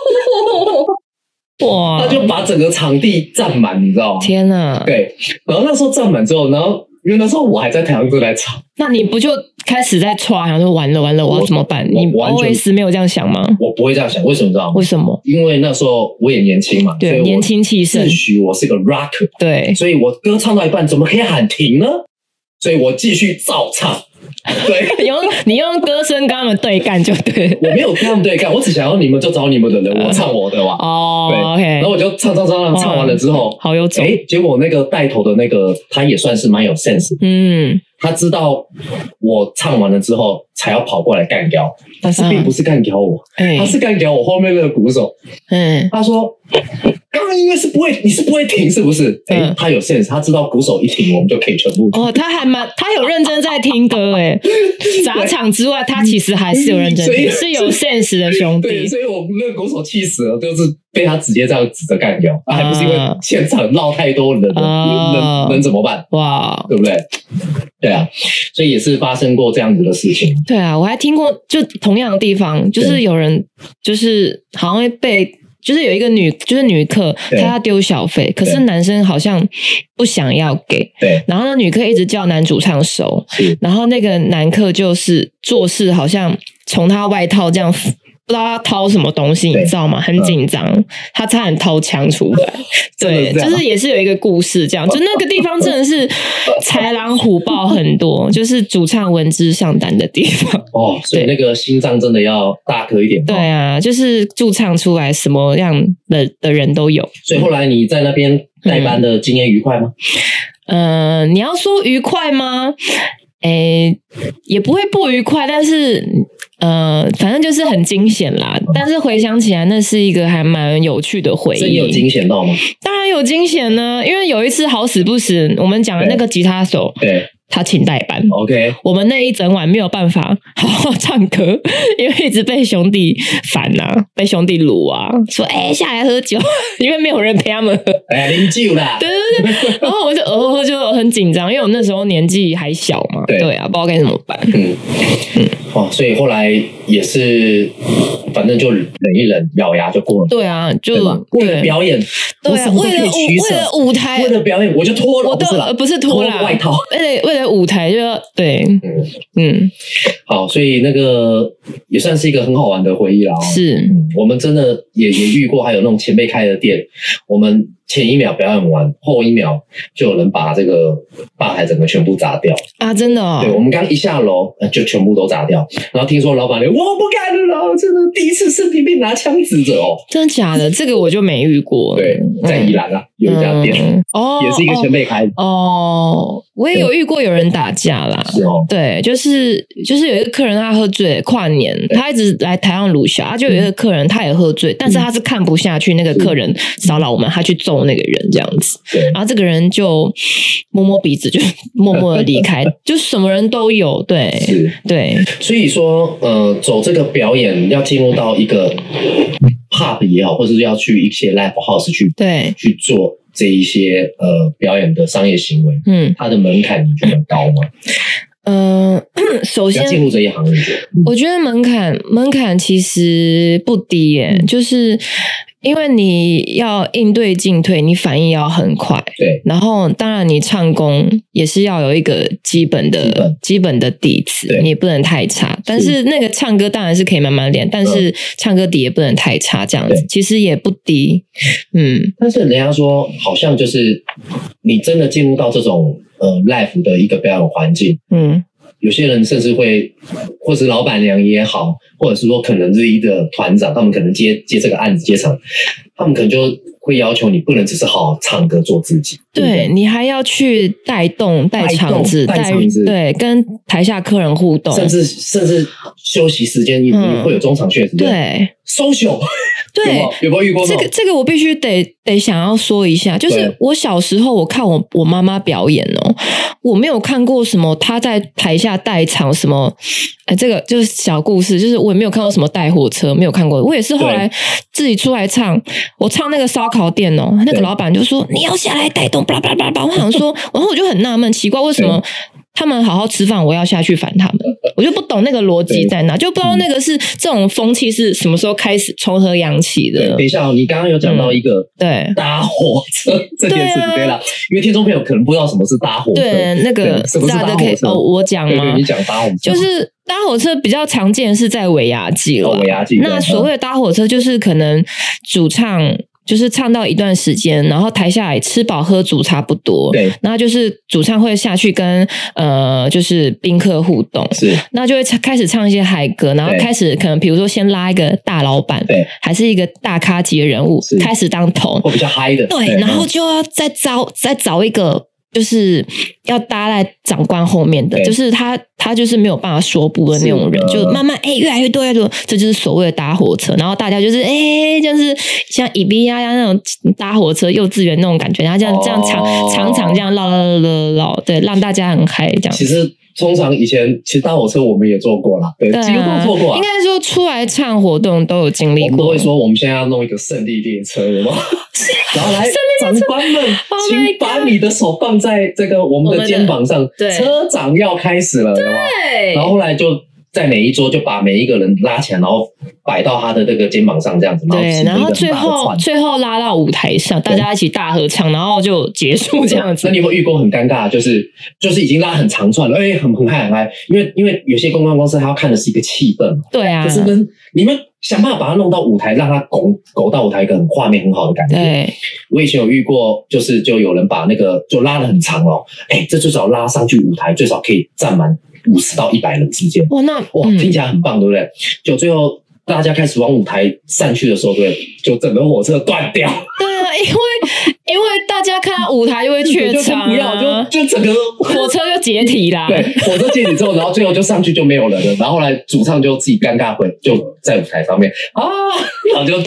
哇！他就把整个场地占满，你知道吗？天哪！对，然后那时候占满之后，然后因为那时候我还在台上正在唱，那你不就开始在唰，然后就完了完了，我要怎么办？你完全没有这样想吗？我不会这样想，为什么知道吗？为什么？因为那时候我也年轻嘛，对，年轻气盛，自诩我是个 rocker，对，所以我歌唱到一半，怎么可以喊停呢？所以我继续照唱。对，用你用歌声跟他们对干就对。我没有跟他们对干，我只想要你们就找你们的人，我唱我的哇。哦，OK。然后我就唱唱唱唱，唱完了之后，好有种。哎，结果那个带头的那个，他也算是蛮有 sense。嗯。他知道我唱完了之后才要跑过来干掉，但是并不是干掉我，他是干掉我后面那个鼓手。嗯，他说刚刚音乐是不会，你是不会停是不是？哎，他有 sense，他知道鼓手一停，我们就可以全部。哦，他还蛮，他有认真在听歌，哎，砸场之外，他其实还是有认真，是有 sense 的兄弟。所以我们那个鼓手气死了，就是。被他直接这样指着干掉，还不是因为现场闹太多人，能能能怎么办？哇，对不对？对啊，所以也是发生过这样子的事情。对啊，我还听过，就同样的地方，就是有人就是好像被就是有一个女，就是女客，她要丢小费，可是男生好像不想要给，对，然后那女客一直叫男主唱收，然后那个男客就是做事好像从他外套这样。不知道他掏什么东西，你知道吗？很紧张，他差点掏枪出来。对，就是也是有一个故事，这样就那个地方真的是 豺狼虎豹很多，就是主唱闻之丧胆的地方。哦，所以那个心脏真的要大颗一点。对啊，就是驻唱出来什么样的的人都有。所以后来你在那边代班的经验愉快吗？嗯，你要说愉快吗？诶，也不会不愉快，但是。呃，反正就是很惊险啦。但是回想起来，那是一个还蛮有趣的回忆。真有惊险到吗？当然有惊险呢，因为有一次好死不死，我们讲的那个吉他手，对。他请代班，OK。我们那一整晚没有办法好好唱歌，因为一直被兄弟烦呐，被兄弟撸啊，说哎下来喝酒，因为没有人陪他们喝。哎呀，零酒啦。对对对，然后我很紧张，因为我那时候年纪还小嘛，对。啊，不知道该怎么办。嗯。嗯，哦，所以后来也是，反正就忍一忍，咬牙就过了。对啊，就为了表演，对啊，为了为了舞台，为了表演，我就脱了，我都不是脱了外套，为 了为了。舞台就要对，嗯嗯，好，所以那个也算是一个很好玩的回忆啦。是，我们真的也也遇过，还有那种前辈开的店，我们。前一秒表演完，后一秒就有人把这个吧台整个全部砸掉啊！真的，对我们刚一下楼就全部都砸掉。然后听说老板娘，我不敢了，真的第一次生病被拿枪指着哦，真的假的？这个我就没遇过。对，在宜兰啊，有一家店哦，也是一个前辈开的。哦。我也有遇过有人打架啦，是哦，对，就是就是有一个客人他喝醉，跨年他一直来台上录下，就有一个客人他也喝醉，但是他是看不下去那个客人骚扰我们，他去揍。那个人这样子，然后这个人就摸摸鼻子，就 默默的离开，就什么人都有，对，是，对，所以说，呃，走这个表演要进入到一个 pub 也好，或者是要去一些 live house 去，对，去做这一些呃表演的商业行为，嗯，它的门槛你觉得高吗？嗯，首先进入这一行，我觉得门槛门槛其实不低耶，就是。因为你要应对进退，你反应要很快。对，然后当然你唱功也是要有一个基本的基本的底子，你也不能太差。但是那个唱歌当然是可以慢慢练，但是唱歌底也不能太差，这样子其实也不低。嗯，但是人家说好像就是你真的进入到这种呃 life 的一个表演环境，嗯。有些人甚至会，或是老板娘也好，或者是说可能是一个团长，他们可能接接这个案子接场，他们可能就会要求你不能只是好好唱歌做自己，对你还要去带动带场子，带场子。对跟台下客人互动，甚至甚至休息时间也会有中场休息，对，social。对，有没有遇过这个？这个我必须得得想要说一下，就是我小时候我看我我妈妈表演哦，我没有看过什么她在台下带场什么，哎，这个就是小故事，就是我也没有看过什么带火车，没有看过。我也是后来自己出来唱，我唱那个烧烤店哦，那个老板就说你要下来带动，巴拉巴拉巴拉，我想说，然后我就很纳闷，奇怪为什么。他们好好吃饭，我要下去烦他们，我就不懂那个逻辑在哪，就不知道那个是这种风气是什么时候开始从何扬起的。等一下，你刚刚有讲到一个对搭火车这件事，对了，因为听众朋友可能不知道什么是搭火车，对那个什么是搭火车？哦，我讲吗？你讲搭火车，就是搭火车比较常见是在尾牙季了。尾牙季，那所谓的搭火车就是可能主唱。就是唱到一段时间，然后台下来吃饱喝足差不多，对，然后就是主唱会下去跟呃，就是宾客互动，是，那就会开始唱一些嗨歌，然后开始可能比如说先拉一个大老板，对，还是一个大咖级的人物，开始当头，我比较嗨的，对，然后就要再招再找一个。就是要搭在长官后面的，就是他，他就是没有办法说不的那种人，就慢慢哎，越来越多，越多，这就是所谓的搭火车。然后大家就是哎，就是像伊比呀呀那种搭火车幼稚园那种感觉，然后这样这样长长长这样绕绕绕绕，对，让大家很嗨这样。其实。通常以前其实搭火车我们也坐过了，对，几乎都坐过。应该说出来唱活动都有经历过。我们都会说我们现在要弄一个胜利列车，有吗？然后来长官们，请把你的手放在这个我们的肩膀上，车长要开始了，对。然后后来就在每一桌就把每一个人拉起来，然后摆到他的这个肩膀上这样子，对，然后最后最后拉到舞台上，大家一起大合唱，然后就结束这样子。那你有没有遇过很尴尬？就是就是已经拉很长串了，哎，很很嗨很嗨，因为因为有些公关公司他要看的是一个气氛，对啊，就是跟你们想办法把它弄到舞台，让它拱拱到舞台一个很画面很好的感觉。对，我以前有遇过，就是就有人把那个就拉的很长哦，哎，这最少拉上去舞台最少可以站满。五十到一百人之间，哇，那哇听起来很棒，对不对？就最后大家开始往舞台散去的时候，对，就整个火车断掉。对啊，因为因为大家看到舞台就会怯场，不要就就整个火车就解体啦。对，火车解体之后，然后最后就上去就没有人了，然后来主唱就自己尴尬会就在舞台上面啊，然后就。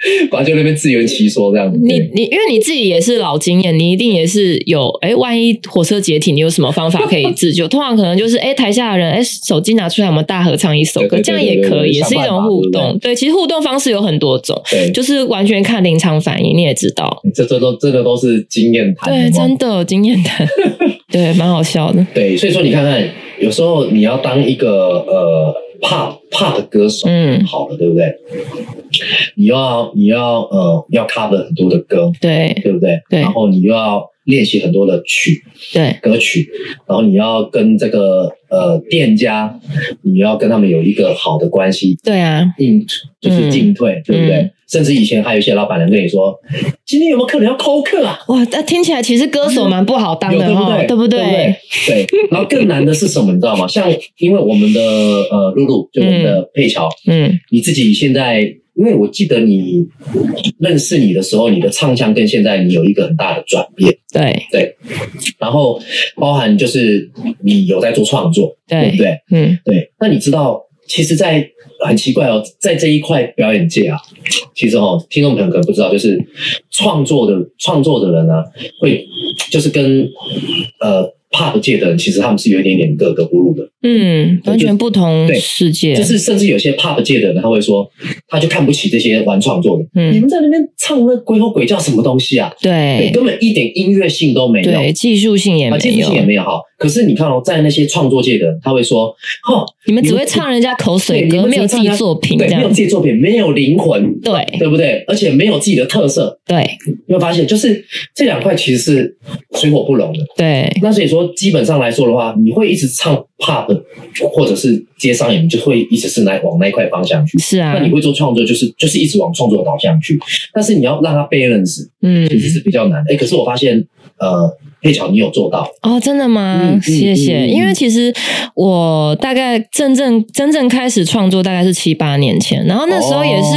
反正就那边自圆其说这样子。你你因为你自己也是老经验，你一定也是有哎，万一火车解体，你有什么方法可以自救？通常可能就是哎，台下的人哎，手机拿出来，我们大合唱一首歌，这样也可以，也是一种互动。对，其实互动方式有很多种，就是完全看临场反应。你也知道，这这都这个都是经验谈。对，真的经验谈，对，蛮好笑的。对，所以说你看看，有时候你要当一个呃。怕怕的歌手，嗯，好了，对不对？你要你要呃要 cover 很多的歌，对。对不对？对，然后你又要练习很多的曲，对。歌曲，然后你要跟这个呃店家，你要跟他们有一个好的关系，对啊，进就是进退，对不对？甚至以前还有一些老板能跟你说，今天有没有客人要扣客啊？哇，那听起来其实歌手蛮不好当的，对不对？对不对？对。然后更难的是什么？你知道吗？像因为我们的呃露露，就我们的佩乔，嗯，你自己现在，因为我记得你认识你的时候，你的唱腔跟现在你有一个很大的转变，对对。然后包含就是你有在做创作，对不对？嗯，对。那你知道，其实，在很奇怪哦，在这一块表演界啊，其实哦，听众朋友可能不知道，就是创作的创作的人呢，会就是跟呃。Pop 界的人其实他们是有一点点格格不入的，嗯，完全不同世界。就是甚至有些 pop 界的人，他会说，他就看不起这些玩创作的。嗯，你们在那边唱那鬼吼鬼叫什么东西啊？对，根本一点音乐性都没有，对，技术性也没有，技术性也没有哈。可是你看哦，在那些创作界的人，他会说，哈，你们只会唱人家口水歌，没有自己作品，对，没有自己作品，没有灵魂，对，对不对？而且没有自己的特色，对。你会发现，就是这两块其实是水火不容的，对。那所以说，基本上来说。的话，你会一直唱 pop，或者是接上演，就会一直是来往那一块方向去。是啊，那你会做创作，就是就是一直往创作导向去。但是你要让它 balance，嗯，其实是比较难的。哎，可是我发现，呃。佩巧，你有做到哦？真的吗？谢谢。因为其实我大概真正真正开始创作大概是七八年前，然后那时候也是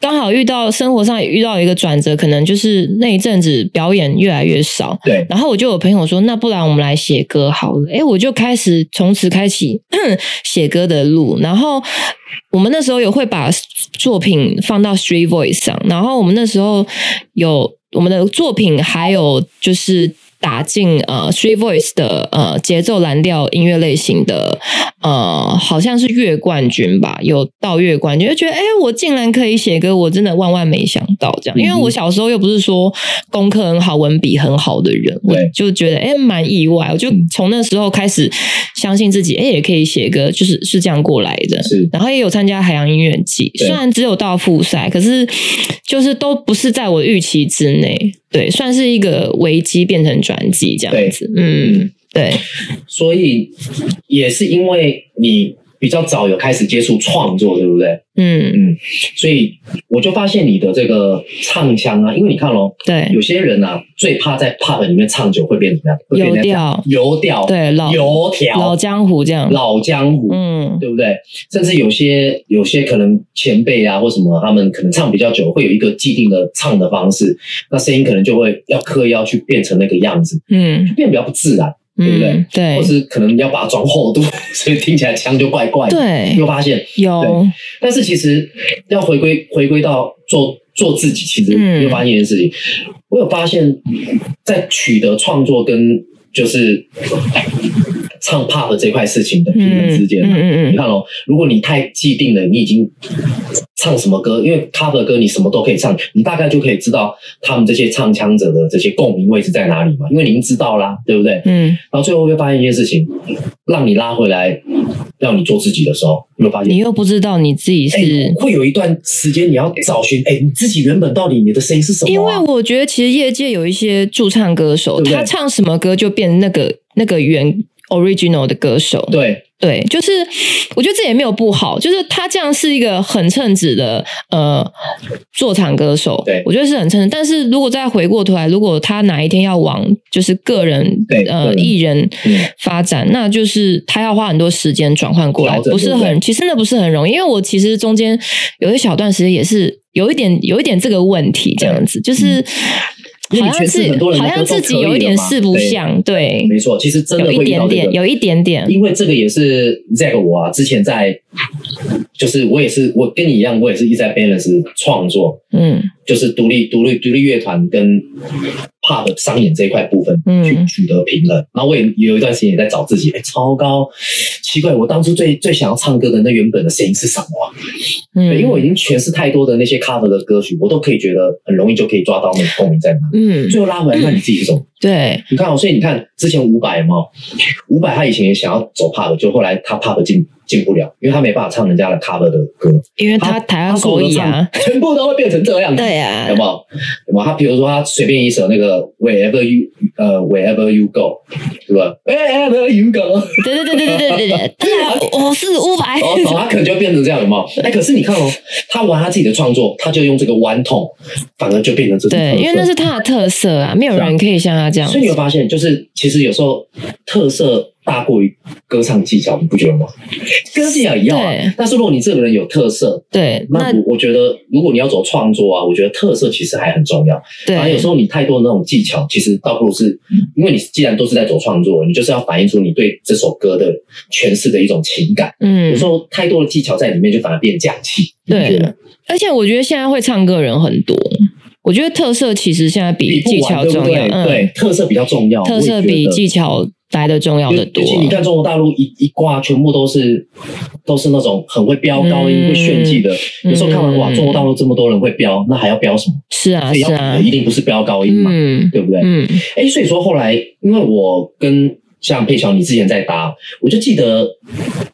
刚好遇到生活上也遇到一个转折，可能就是那一阵子表演越来越少。对。然后我就有朋友说：“那不然我们来写歌好了。”哎，我就开始从此开启 写歌的路。然后我们那时候有会把作品放到 Street Voice 上，然后我们那时候有我们的作品，还有就是。打进呃，Three Voice 的呃节奏蓝调音乐类型的呃，好像是月冠军吧，有到月冠军，就觉得哎，我竟然可以写歌，我真的万万没想到这样。因为我小时候又不是说功课很好、文笔很好的人，我就觉得哎，蛮意外。我就从那时候开始相信自己，哎，也可以写歌，就是是这样过来的。是，然后也有参加海洋音乐季，虽然只有到复赛，可是就是都不是在我预期之内。对，算是一个危机变成转机这样子，嗯，对，所以也是因为你。比较早有开始接触创作，对不对？嗯嗯，所以我就发现你的这个唱腔啊，因为你看咯，对，有些人啊最怕在 pub 里面唱久会变怎么样？油调，油调，对，老油条，老江湖这样，老江湖，嗯，对不对？甚至有些有些可能前辈啊或什么，他们可能唱比较久，会有一个既定的唱的方式，那声音可能就会要刻意要去变成那个样子，嗯，就变比较不自然。对不对？对，或是可能要把它装厚度，所以听起来腔就怪怪的。对，有发现有。但是其实要回归回归到做做自己，其实又发现一件事情。我有发现，在取得创作跟就是唱 pop 这块事情的平衡之间。嗯嗯嗯你看哦，如果你太既定了，你已经唱什么歌，因为 cover 歌你什么都可以唱，你大概就可以知道他们这些唱腔者的这些共鸣位置在哪里嘛，因为你已经知道啦，对不对？嗯，然后最后会发现一件事情，让你拉回来，让你做自己的时候，你会发现你又不知道你自己哎是。会有一段时间你要找寻，哎，你自己原本到底你的声音是什么啊、因为我觉得其实业界有一些驻唱歌手，对对他唱什么歌就变那个那个原 original 的歌手。对对，就是我觉得这也没有不好，就是他这样是一个很称职的呃做场歌手，对我觉得是很称职。但是如果再回过头来，如果他哪一天要往就是个人呃艺人嗯发展，那就是他要花很多时间转换过来，不是很其实那不是很容易，因为我其实中间有一小段时间也是有一点有一点这个问题，这样子就是。因为你好像自诠释很多人的好像自己有一点四不像，对，没错，其实真的有一会遇到这个点点，有一点点，因为这个也是 Zack 我啊，之前在，就是我也是我跟你一样，我也是一直在 balance 创作，嗯。就是独立独立独立乐团跟 pop 商演这一块部分嗯去取得平衡。然后我也有一段时间也在找自己，哎，超高，奇怪，我当初最最想要唱歌的那原本的声音是什么啊、嗯，对因为我已经诠释太多的那些 cover 的歌曲，我都可以觉得很容易就可以抓到那个共鸣在哪。嗯，最后拉回来，那你自己是什么？对，你看哦，所以你看之前伍佰嘛，伍佰他以前也想要走 pop，就后来他 pop 进进不了，因为他没办法唱人家的 cover 的歌，因为他台湾国语啊，全部都会变成这样。对啊有，没有？有没有？他比如说他随便一首那个 Wherever You 呃 Wherever You Go，对吧？Wherever You Go，对对对对对对对对，对啊，我是五百，哦，哦他可能就变成这样，有没有？哎，可是你看哦，他玩他自己的创作，他就用这个弯痛，反而就变成这种对，因为那是他的特色啊，没有人可以像他这样所以你有发现，就是其实有时候特色大过于歌唱技巧，你不觉得吗？歌技巧也要啊，但是如果你这个人有特色，对，那那我我觉得如果你要走创作啊，我觉得特色其实还很重要。对反正有时候你太多的那种技巧，其实倒不如是，因为你既然都是在走创作，你就是要反映出你对这首歌的诠释的一种情感。嗯有时，候太多的技巧在里面，就反而变假气。对，而且我觉得现在会唱歌的人很多，我觉得特色其实现在比技巧重要，对？特色比较重要。特色比技巧来的重要的多尤。其你看中国大陆一一挂，全部都是都是那种很会飙高音、嗯会炫技的。有时候看完哇，嗯中国大陆这么多人会飙，那还要飙什么？是啊，是啊，一定不是飙高音嘛，嗯对不对？嗯哎，所以说后来，因为我跟像佩乔你之前在搭，我就记得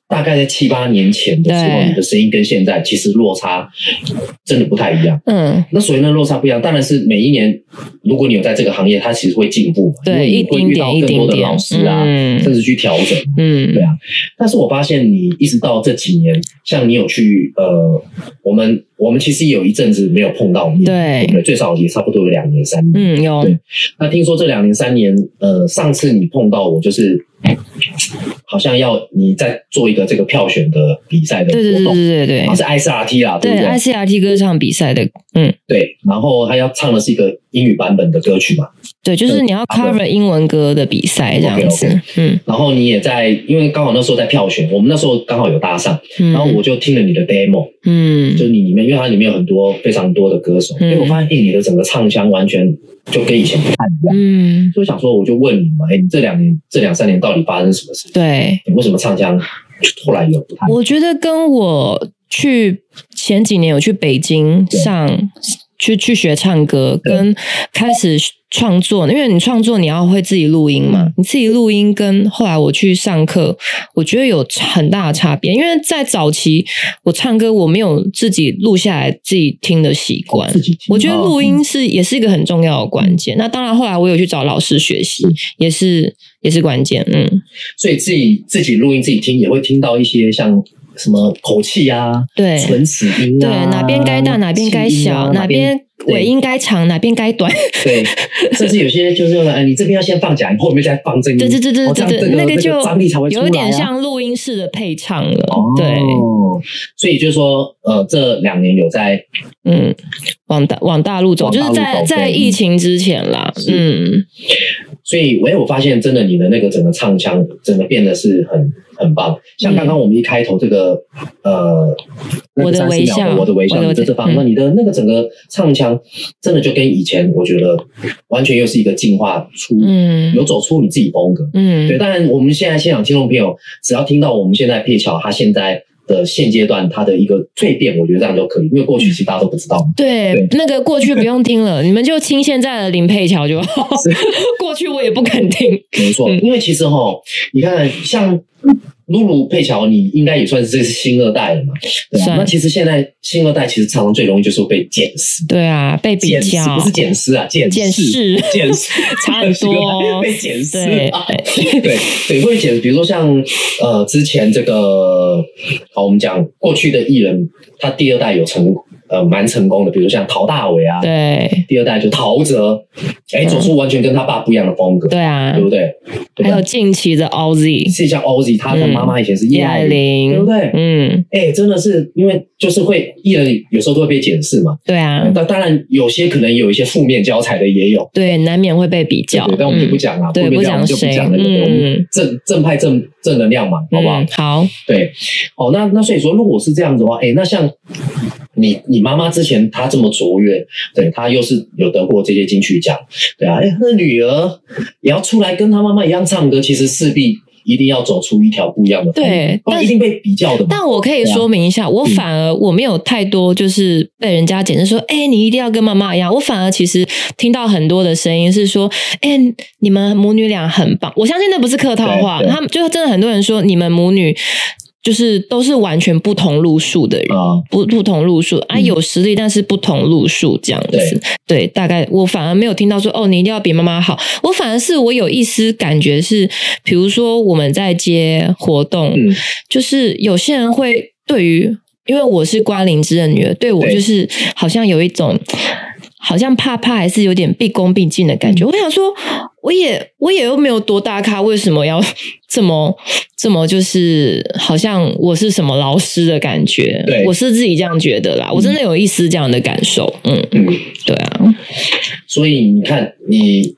大概在七八年前的时候，你的声音跟现在其实落差真的不太一样。嗯，那所以那落差不一样，当然是每一年，如果你有在这个行业，它其实会进步嘛，因为对，你会遇到更多的老，师啊，嗯甚至去调整。嗯，对啊，但是我发现你一直到这几年，像你有去呃，我们我们其实有一阵子没有碰到面，对？最少也差不多有两年三年。嗯，有，对那听说这两年三年，呃，上次你碰到我就是。好像要你在做一个这个票选的比赛的对对对活动，对对对然后是 ICRT 啦，对对不对？，ICRT 歌唱比赛的，嗯，对，然后他要唱的是一个英语版本的歌曲嘛，对，就是你要 cover 英文歌的比赛这样子嗯。然后你也在，因为刚好那时候在票选，我们那时候刚好有搭上，嗯，然后我就听了你的 demo，嗯。就你里面，因为它里面有很多非常多的歌手，嗯。因为我发现，哎，你的整个唱腔完全就跟以前不太一样，嗯，所以想说，我就问你嘛，哎，你这两年这两三年到底发生什么事？对，你为什么唱腔后来有不太？我觉得跟我去前几年有去北京上去去学唱歌，跟开始创作，因为你创作你要会自己录音嘛，嗯你自己录音跟后来我去上课，我觉得有很大的差别。因为在早期我唱歌我没有自己录下来自己听的习惯，我觉得哦录音是也是一个很重要的关键。那当然后来我有去找老师学习，也是也是关键。嗯，所以自己自己录音自己听，也会听到一些像什么口气啊、对。唇齿音对，啊，哪边该大，哪边该小，啊哪边尾音该长，哪边该短。对，甚至有些就是哎，你这边要先放假，你后面再放这个，对对对对对对，那个就张力才会出来啊有点像录音室的配唱了。对，哦，所以就是说，呃，这两年有在嗯，往大往大陆走，就是在在疫情之前啦。嗯，所以，我我发现真的你的那个整个唱腔整个变得是很很棒。像刚刚我们一开头这个呃，那个30我的微笑我的微笑，我的你在这方，嗯那你的那个整个唱腔腔真的就跟以前我觉得完全又是一个进化出，嗯有走出你自己风格。嗯，对，当然我们现在现场听众朋友，只要听到我们现在佩乔他现在的现阶段他的一个蜕变，我觉得这样就可以，因为过去其实大家都不知道嘛。对对，那个过去不用听了，你们就听现在的林佩乔就好。过去我也不肯听。没错，嗯因为其实哈，你看像露露佩乔，你应该也算是这是新二代了嘛，那其实现在新二代其实常常最容易就是被检视。对啊，被比检视较不是检视啊，检检视。视检视。差很多哦。被检视对啊，对对会检，比如说像呃之前这个，好我们讲过去的艺人，他第二代有成呃蛮成功的，比如像陶大伟啊，对第二代就陶喆，哎走出完全跟他爸不一样的风格，对啊对，不对？对还有？近期的 OZ 是像 Ozzy，他的嗯妈妈以前是叶叶爱爱玲，对不对？嗯，哎，真的是因为就是会艺人有时候都会被检视嘛，对啊，那当然有些可能有一些负面教材的也有。对，难免会被比较对，但我们就不嗯讲了，对负面教我就不不讲讲了，嗯正正派正正能量嘛，好不好嗯？好，对，哦，那那所以说，如果是这样子的话，哎，那像你你妈妈之前她这么卓越，对她又是有得过这些金曲奖，对啊，哎，那女儿也要出来跟她妈妈一样唱歌，其实势必一定要走出一条不一样的风格，对但不然一定被比较的。但我可以说明一下，我反而我没有太多就是被人家检视说，哎、你一定要跟妈妈一样。我反而其实听到很多的声音是说，哎、你们母女俩很棒。我相信那不是客套话，他们就是真的很多人说你们母女。就是都是完全不同路数的人，啊不不同路数啊，嗯有实力但是不同路数这样子。对，大概我反而没有听到说哦，你一定要比妈妈好。我反而是我有一丝感觉是，比如说我们在接活动，嗯就是有些人会对于，因为我是关灵芝的女儿，对我就是好像有一种。好像怕怕，还是有点毕恭毕敬的感嗯觉。我想说，我也我也又没有多大咖，为什么要 这么这么就是好像我是什么老师的感觉？对我是自己这样觉得啦，我真的有一丝这样的感受。嗯，嗯，对啊，所以你看你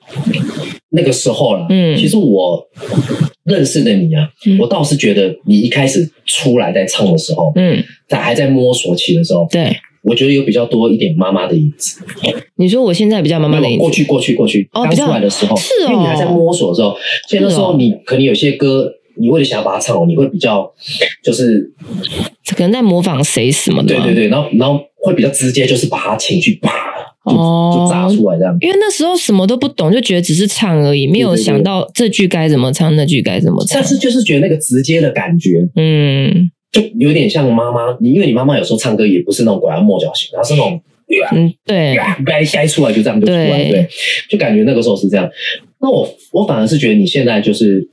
那个时候啦，嗯其实我认识的你啊，嗯我倒是觉得你一开始出来在唱的时候，嗯，在还在摸索期的时候，对。我觉得有比较多一点妈妈的影子。你说我现在比较妈妈的影子，过去过去过去刚出来的时候，是哦因为你还在摸索的时候，所以那时候你可能有些歌，你为了想要把它唱好，你会比较就是可能在模仿谁什么的吗。对对对，然后然后会比较直接，就是把它情绪啪就哦就砸出来这样。因为那时候什么都不懂，就觉得只是唱而已，没有想到这句该怎么唱，那句该怎么唱但。是就是觉得那个直接的感觉，嗯就有点像妈妈，你因为你妈妈有时候唱歌也不是那种拐弯抹角型，她是那种嗯，对，该该出来就这样就出来，对。对，就感觉那个时候是这样。那我我反而是觉得你现在就是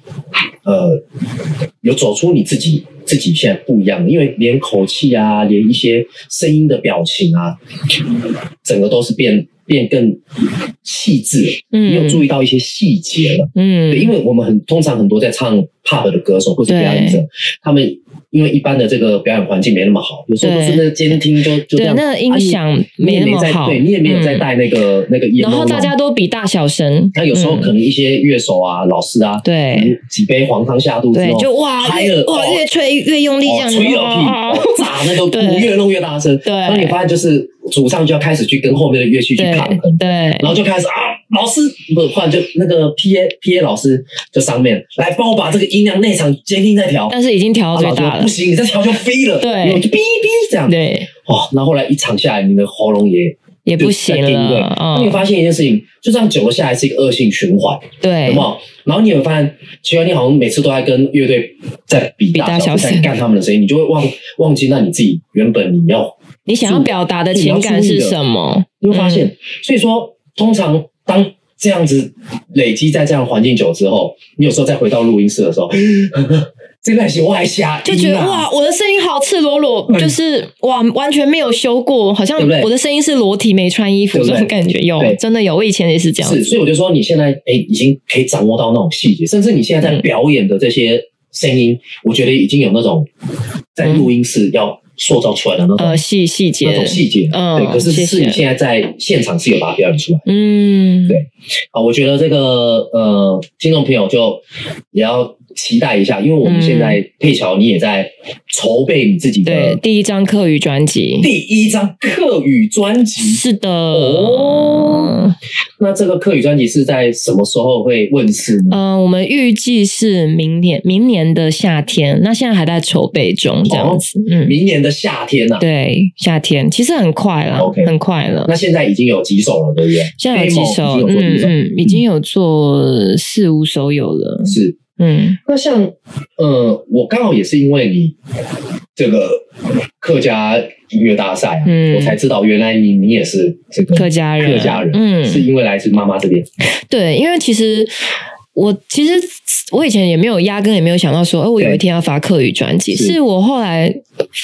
呃，有走出你自己自己现在不一样的，因为连口气啊，连一些声音的表情啊，整个都是变变更细致你有注意到一些细节了。嗯，对，因为我们很通常很多在唱 pop 的歌手或者表演者，他们因为一般的这个表演环境没那么好，有时候都是那个监听就就这样，对那个音响没那么好。对你也没有在嗯带那个、那个音然后大家都比大小声，那有时候嗯可能一些乐手啊、老师啊，对。几杯黄汤下肚之对，后，就哇嗨了，越哇哦越吹越用力这样子，哦吹了屁，哇哦炸那个鼓越弄越大声，对。那你发现就是主唱就要开始去跟后面的乐器去对抗衡，对。然后就开始啊，老师不，忽然就那个 P A P A 老师就上面来帮我把这个音量内场监听再调，但是已经调到最大了。说不，行，你再调就飞了，对。我就哔哔这样，对，哇，然后后来一场下来，你的喉咙也也不行了，你发现一件事情，就这样久了下来是一个恶性循环，对。有没，有？然后你有没有发现，其实，你好像每次都在跟乐队在比比大小，在干他们的声音，你就会忘忘记那你自己原本你要，你想要表达的情感是什么？你会发现，嗯。所以说通常当这样子累积在这样环境久之后，你有时候再回到录音室的时候，这个行我还瞎就觉得哇，我的声音好赤裸裸，就是哇，完全没有修过，好像我的声音是裸体没穿衣服这种感觉，有真的有，我以前也是这样。是，子，所以我就说你现在哎已经可以掌握到那种细节，甚至你现在在嗯。表演的这些声音，我觉得已经有那种在录音室要塑造出来的那种、呃，细细节。那种细节，嗯对，可是是你现在在现场是有把它表演出来。嗯，对。啊，我觉得这个呃，听众朋友就也要期待一下，因为我们现在佩乔你也在筹备你自己的第一张课语专辑，第一张课语专辑是的哦。那这个课语专辑是在什么时候会问世呢？嗯，我们预计是明年明年的夏天，那现在还在筹备中，这样子。嗯，明年的夏天呐，对，夏天其实很快了，OK，很快了。那现在已经有几首了，对不对？现在有几首，嗯嗯，已经有做四五首有了，是。嗯，那像，呃，我刚好也是因为你这个客家音乐大赛啊，我才知道原来你你也是这个客家人，客家人，嗯，是因为来自妈妈这边。对，因为其实我其实我以前也没有压根也没有想到说，哎，我有一天要发客语专辑，是我后来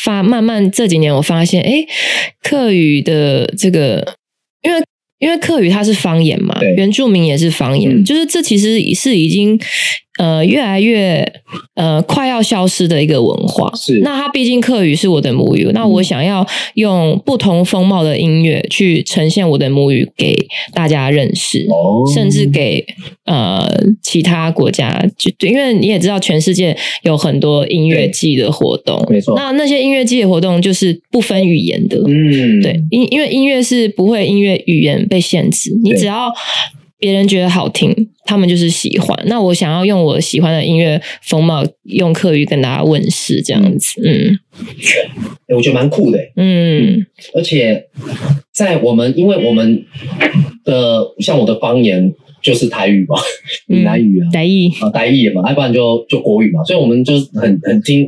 发慢慢这几年我发现，哎，客语的这个，因为因为客语它是方言嘛，原住民也是方言，就是这其实是已经。呃，越来越呃，快要消失的一个文化。是，那它毕竟客语是我的母语，那我想要用不同风貌的音乐去呈现我的母语给大家认识，甚至给呃其他国家，就因为你也知道，全世界有很多音乐季的活动，没错。那那些音乐季的活动就是不分语言的，嗯，对，因因为音乐是不会音乐语言被限制，你只要。别人觉得好听，他们就是喜欢。那我想要用我喜欢的音乐风貌，用客语跟大家问世，这样子。嗯，我觉得蛮酷的。嗯，而且在我们，因为我们的像我的方言就是台语嘛，闽南语啊，台语啊，台语嘛，要不然就就国语嘛，所以我们就很很听，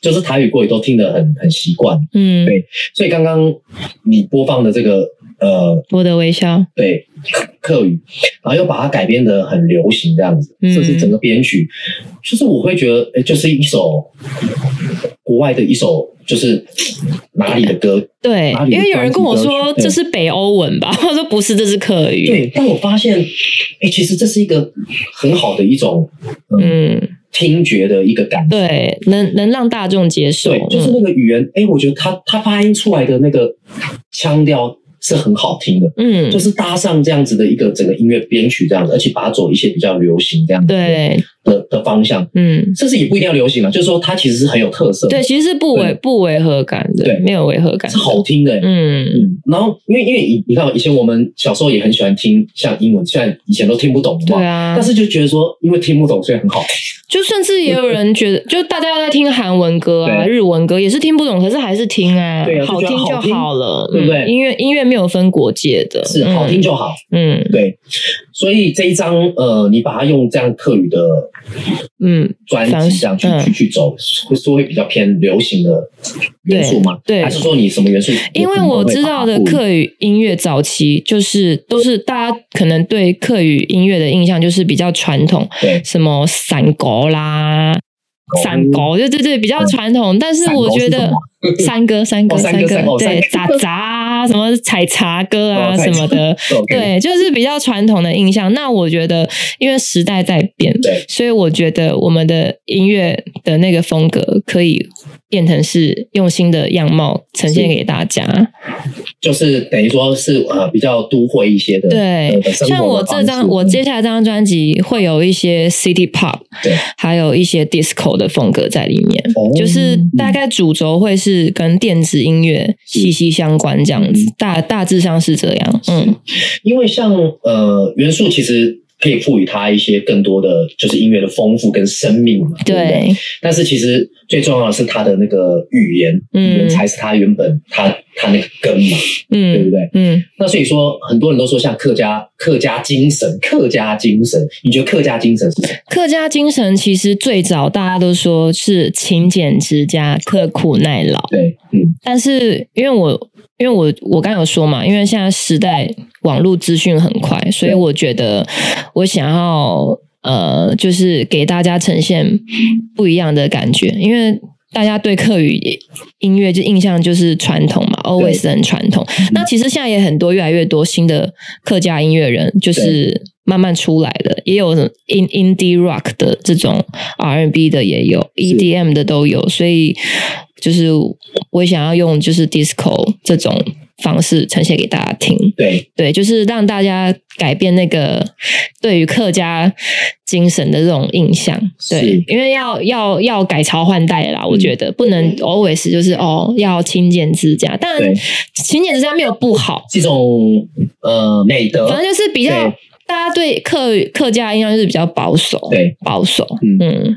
就是台语国语都听得很很习惯。嗯，对。所以刚刚你播放的这个。呃，我的微笑，对，客语，然后又把它改编的很流行这样子，这是整个编曲，就是我会觉得，哎，就是一首国外的一首，就是哪里的歌，对，因为有人跟我说这是北欧文吧，我说不是，这是客语，对，但我发现，哎，其实这是一个很好的一种，嗯，听觉的一个感觉，对，能能让大众接受，对，就是那个语言，哎，我觉得他他发音出来的那个腔调。是很好听的，嗯，就是搭上这样子的一个整个音乐编曲这样子，而且把它走一些比较流行这样子对的的方向，嗯，甚至也不一定要流行嘛，就是说它其实是很有特色，对，其实是不违不违和感的，对，没有违和感，是好听的，嗯。嗯。然后因为因为你你看以前我们小时候也很喜欢听像英文，虽然以前都听不懂嘛，对啊，但是就觉得说因为听不懂所以很好听。就甚至也有人觉得，就大家要在听韩文歌啊、日文歌，也是听不懂，可是还是听啊，好听就好了，对不对？音乐音乐没有分国界的，是好听就好，嗯，对。所以这一张呃，你把它用这样客语的嗯专辑这样去去去走，会说会比较偏流行的元素吗？对，还是说你什么元素？因为我知道的客语音乐早期就是都是大家可能对客语音乐的印象就是比较传统，对，什么散国啦。三歌，对对对，比较传统，但是我觉得 三歌三歌三歌，对，杂杂什么采茶歌啊什么的，对，就是比较传统的印象。那我觉得，因为时代在变，所以我觉得我们的音乐的那个风格可以变成是用心的样貌呈现给大家。就是等于说是呃比较都会一些的，对，像我这张我接下来这张专辑会有一些 City Pop，对，还有一些 Disco 的风格在里面，就是大概主轴会是跟电子音乐息息相关这样子，大大致上是这样，嗯，因为像呃元素其实。可以赋予它一些更多的，就是音乐的丰富跟生命嘛，对？但是其实最重要的是它的那个语言，语言才是它原本它它那个根嘛，嗯，对不对？嗯，那所以说很多人都说像客家客家精神，客家精神，你觉得客家精神是什么？客家精神其实最早大家都说是勤俭持家、刻苦耐劳，对，嗯，但是因为我。因为我我刚有说嘛，因为现在时代网络资讯很快，所以我觉得我想要呃，就是给大家呈现不一样的感觉。因为大家对客语音乐就印象就是传统嘛，always 很传统。那其实现在也很多越来越多新的客家音乐人，就是慢慢出来的，也有 in indie rock 的这种 R&B 的也有，EDM 的都有，所以就是我想要用就是 disco 这种。方式呈现给大家听，对。对，就是让大家改变那个对于客家精神的这种印象。对，因为要要要改朝换代啦，我觉得不能 always 就是哦要勤俭持家，但勤俭持家没有不好，这种呃美德，反正就是比较大家对客客家印象就是比较保守，对。保守，嗯，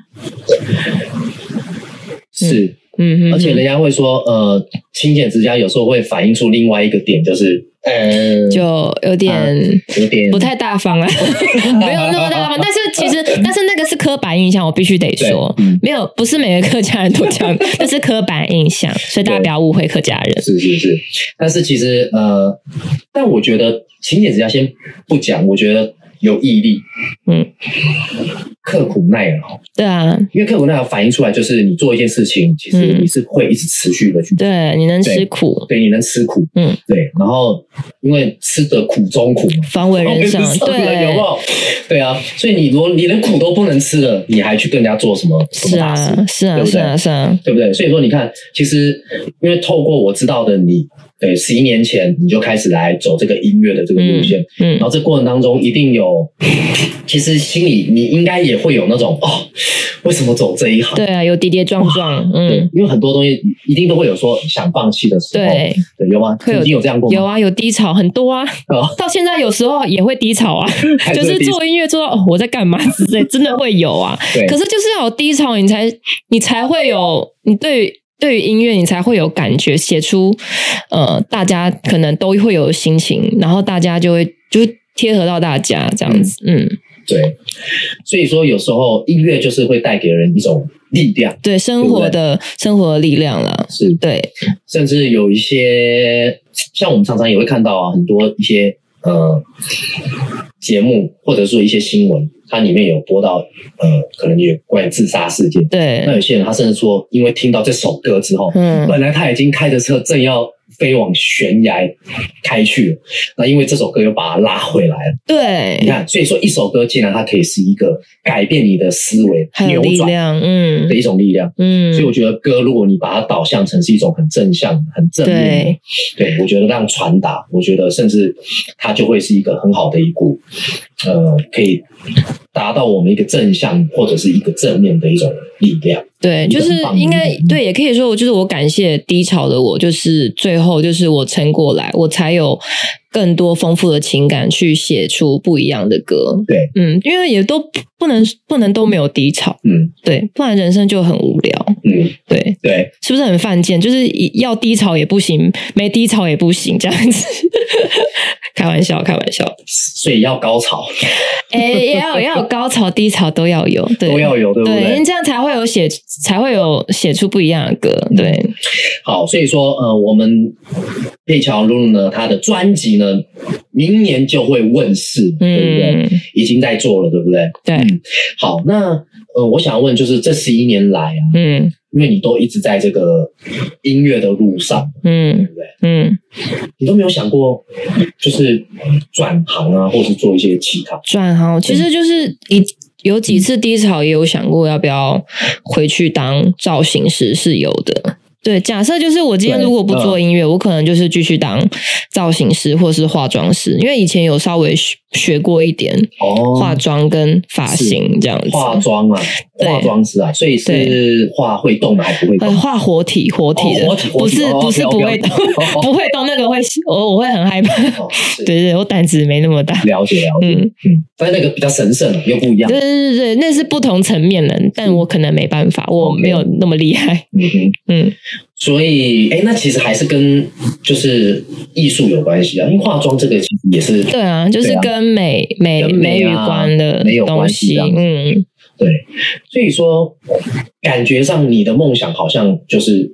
是。嗯，而且人家会说，呃，勤俭持家有时候会反映出另外一个点，就是，呃，就有点有点不太大方啊，没有那么大方。但是其实，但是那个是刻板印象，我必须得说，没有，不是每个客家人都这样，那是刻板印象，所以大家不要误会客家人。是是是，但是其实，呃，但我觉得勤俭持家先不讲，我觉得。有毅力，嗯，刻苦耐劳，对啊，因为刻苦耐劳反映出来就是你做一件事情，其实你是会一直持续的去，对，你能吃苦，对，你能吃苦，嗯，对，然后因为吃的苦中苦嘛，方为人上，对，有没有？对啊，所以你如果你连苦都不能吃了，你还去跟人家做什么？是啊，是啊，是啊，是啊，对不对？所以说你看，其实因为透过我知道的你。对，十一年前你就开始来走这个音乐的这个路线，嗯，然后这过程当中一定有，其实心里你应该也会有那种哦，为什么走这一行？对啊，有跌跌撞撞，嗯，因为很多东西一定都会有说想放弃的时候，对，对，有吗？曾经有这样过？有啊，有低潮很多啊，到现在有时候也会低潮啊，就是做音乐做到我在干嘛之类，真的会有啊。可是就是要有低潮，你才你才会有你对。对于音乐，你才会有感觉，写出呃，大家可能都会有心情，然后大家就会就贴合到大家这样子，嗯，对。所以说，有时候音乐就是会带给人一种力量，对生活的生活的力量了，是对。甚至有一些，像我们常常也会看到啊，很多一些呃节目，或者说一些新闻。它里面有播到，呃，可能有关于自杀事件。对，那有些人他甚至说，因为听到这首歌之后，嗯，本来他已经开着车正要。飞往悬崖开去了，那因为这首歌又把它拉回来了。对，你看，所以说一首歌竟然它可以是一个改变你的思维、扭转嗯的一种力量，嗯。所以我觉得歌，如果你把它导向成是一种很正向、很正面，对，我觉得让传达，我觉得甚至它就会是一个很好的一股，呃，可以达到我们一个正向或者是一个正面的一种力量。对，就是应该对，也可以说，我就是我感谢低潮的我，就是最后就是我撑过来，我才有更多丰富的情感去写出不一样的歌。对，嗯，因为也都不能不能都没有低潮，嗯，对，不然人生就很无聊。嗯，对对，是不是很犯贱？就是要低潮也不行，没低潮也不行，这样子。开玩笑，开玩笑。所以要高潮，哎，也要要有高潮、低潮都要有，对，都要有，对不对？因为这样才会有写，才会有写出不一样的歌。对，好，所以说，呃，我们佩乔露露呢，她的专辑呢，明年就会问世，对不对？已经在做了，对不对？对。好，那呃，我想问，就是这十一年来啊，嗯。因为你都一直在这个音乐的路上，嗯，对不对？嗯，你都没有想过，就是转行啊，或是做一些其他转行，其实就是一有几次低潮，也有想过要不要回去当造型师，是有的。对，假设就是我今天如果不做音乐，我可能就是继续当造型师或是化妆师，因为以前有稍微学学过一点化妆跟发型这样子。化妆啊，化妆师啊，所以是画会动的还不会动？画活体，活体的，不是不是不会动，不会动那个会我我会很害怕。对对，我胆子没那么大。了解了解，嗯嗯，但那个比较神圣，又不一样。对对对对，那是不同层面的，但我可能没办法，我没有那么厉害。嗯。所以，哎，那其实还是跟就是艺术有关系啊，因为化妆这个其实也是对啊，就是跟美美美与关的没有关系，嗯，对。所以说，感觉上你的梦想好像就是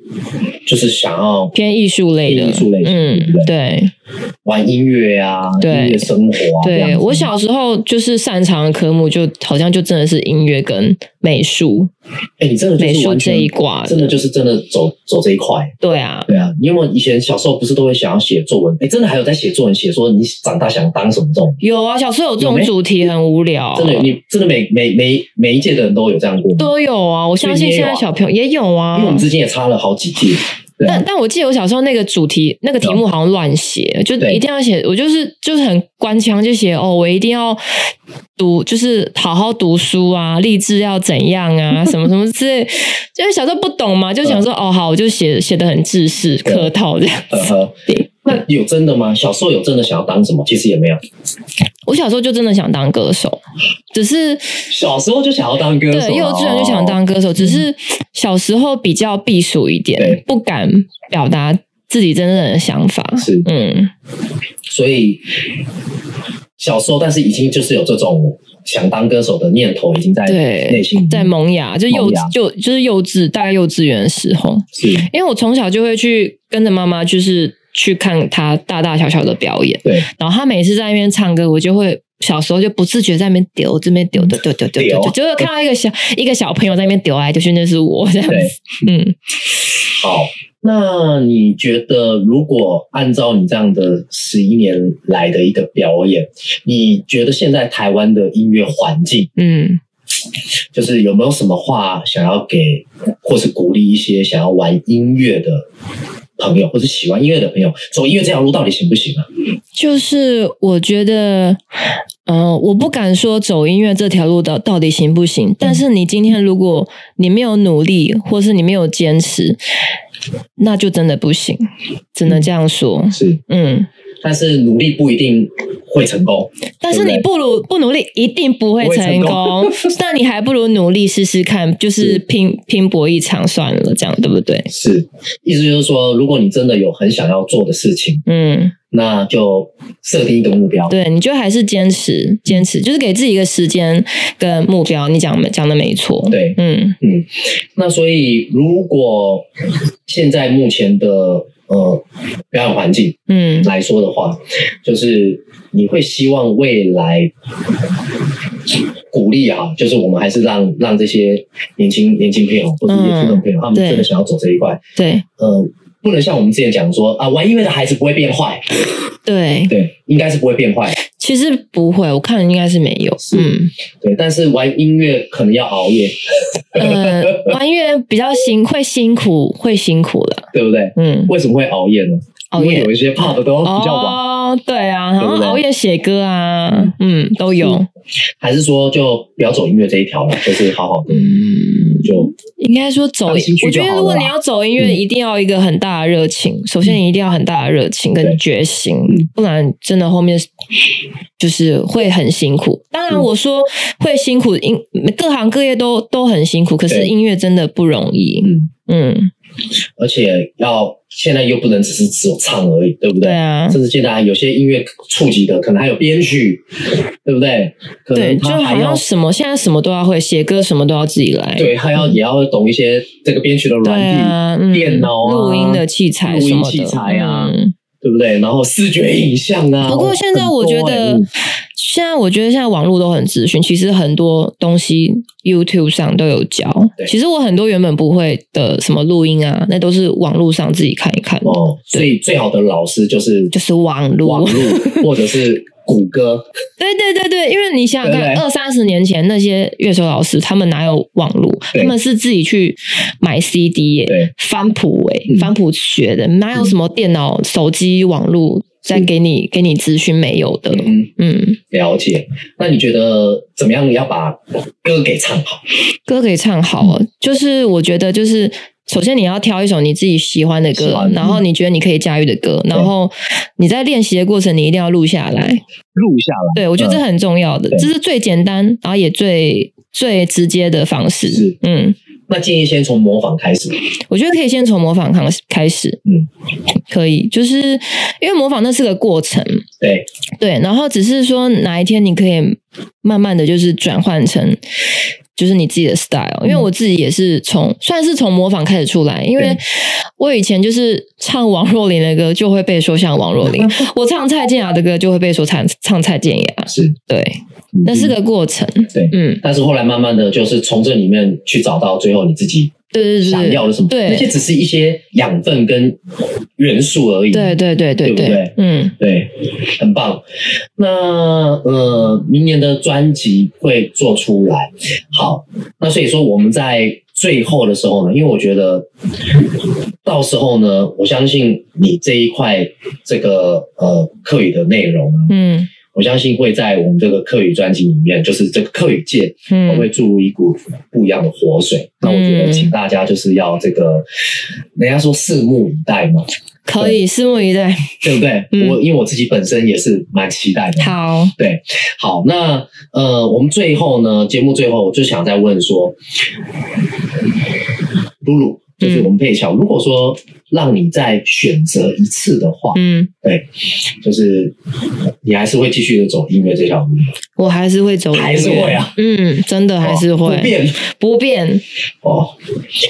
就是想要偏艺术类的艺术类型，嗯对玩音乐啊，对音乐生活啊，对，我小时候就是擅长的科目，就好像就真的是音乐跟美术，哎，你真的就美术这一挂真的就是真的走走这一块。对啊，对啊，你有没有以前小时候不是都会想要写作文？哎，真的还有在写作文，写说你长大想当什么这种？有啊，小时候有这种主题很无聊，真的，你真的每每每每一届的人都有这样过？都有啊。我相信现在小朋友也有啊。因为我们之间也差了好几届。但但我记得我小时候那个主题那个题目好像乱写，就一定要写，我就是就是很官腔，就写哦，我一定要读，就是好好读书啊，励志要怎样啊，什么什么之类。就是小时候不懂嘛，就想说、哦好，我就写写的很制式客套这样。呃呵，那有真的吗？小时候有真的想要当什么？其实也没有，我小时候就真的想当歌手，只是小时候就想要当歌手幼稚园就想当歌手，只是小时候比较避暑一对点，不敢表达自己真正的想法。是，嗯，所以小时候，但是已经就是有这种想当歌手的念头，已经在对内心在萌芽，就幼稚就就是幼稚，大概幼稚园的时候，是，因为我从小就会去跟着妈妈，就是去看他大大小小的表演，对，然后他每次在那边唱歌，我就会。小时候就不自觉在那边丢，这边丢丢丢丢丢丢，就是看到一个小一个小朋友在那边丢来丢去，那是我这样子。嗯，好。那你觉得，如果按照你这样的十一年来的一个表演，你觉得现在台湾的音乐环境，嗯，就是有没有什么话想要给，或是鼓励一些想要玩音乐的朋友，或是喜欢音乐的朋友，走音乐这条路到底行不行啊？就是我觉得，嗯、我不敢说走音乐这条路到到底行不行，但是你今天如果你没有努力，或是你没有坚持，那就真的不行，只能这样说。是，嗯，但是努力不一定会成功。但是你不努不努力，一定不会成成功。那你还不如努力试试看，就是是拼拼搏一场算了，这样对不对？是，意思就是说，如果你真的有很想要做的事情，嗯，那就设定一个目标。对，你就还是坚持，坚持，就是给自己一个时间跟目标。你讲讲的没错，对嗯。嗯，那所以如果现在目前的呃表演环境嗯。来说的话，就是你会希望未来鼓励啊，就是我们还是让让这些年轻年轻朋友或者年轻的朋友，他们真的想要走这一块，对。呃，不能像我们之前讲说啊，玩音乐的孩子不会变坏，对，对，应该是不会变坏，其实不会，我看应该是没有。嗯对，但是玩音乐可能要熬夜，呃，玩音乐比较辛，会辛苦，会辛苦了。对不对？嗯，为什么会熬夜呢？熬夜。因为有一些 pop 都比较晚。哦，对啊，然后熬夜写歌啊，嗯，都有。还是说就不要走音乐这一条了，就是好好的嗯，就应该说走我觉得如果你要走音乐，嗯。一定要一个很大的热情。首先，你一定要很大的热情跟对。决心嗯，不然真的后面就是会很辛苦。当然，嗯。我说会辛苦，因各行各业都都很辛苦，可是音乐真的不容易。嗯，嗯，而且要现在又不能只是只有唱而已，对不对？对啊甚至现在有些音乐触及的，可能还有编曲，对不对？可对，能就还要像什么现在什么都要会，写歌什么都要自己来。对，还要也要懂一些这个编曲的软体，啊，嗯电脑啊录音的器材录音器材啊嗯对不对？然后视觉影像啊。不过现在我觉得现在我觉得现在网络都很资讯，其实很多东西 YouTube 上都有教对。其实我很多原本不会的什么录音啊，那都是网络上自己看一看，哦，所以最好的老师就是就是网络。网络或者是谷歌，对对对对，因为你想想看，二三十年前那些乐手老师，他们哪有网络？他们是自己去买 CD 耶、对翻谱哎、嗯翻谱学的，哪有什么电脑、手机、网络在给你给你资讯没有的？嗯，嗯，了解。那你觉得怎么样要把歌给唱好？歌给唱好哦，就是我觉得就是。首先，你要挑一首你自己喜欢的歌然后你觉得你可以驾驭的歌，然后你在练习的过程，你一定要录下来。录下来。对，我觉得这很重要的，对这是最简单，然后也最最直接的方式。是嗯，那建议先从模仿开始。我觉得可以先从模仿开始开始。嗯，可以，就是因为模仿那是个过程，对，对，然后只是说哪一天你可以慢慢的就是转换成就是你自己的 style。因为我自己也是从算是从模仿开始出来，因为我以前就是唱王若琳的歌就会被说像王若琳，我唱蔡健雅的歌就会被说唱唱蔡健雅，是。对，那是个过程，对，嗯，但是后来慢慢的就是从这里面去找到最后你自己。对对对，想要的什么？对，那些只是一些养分跟元素而已。对对对对，对不对？嗯，对，很棒。那呃，明年的专辑会做出来。好，那所以说我们在最后的时候呢，因为我觉得到时候呢，我相信你这一块这个呃课语的内容，嗯。我相信会在我们这个客语专辑里面，就是这个客语界，嗯，会注入一股不一样的活水。那我觉得，请大家就是要这个，人家说拭目以待嘛，可以拭目以待，对不对？我因为我自己本身也是蛮期待的。好，对，好，那呃，我们最后呢，节目最后我就想再问说，露露。就是我们配巧，如果说让你再选择一次的话，嗯，对，就是你还是会继续的走音乐这条路。我还是会走，还是会啊，嗯，真的还是会。不变，不变。哦，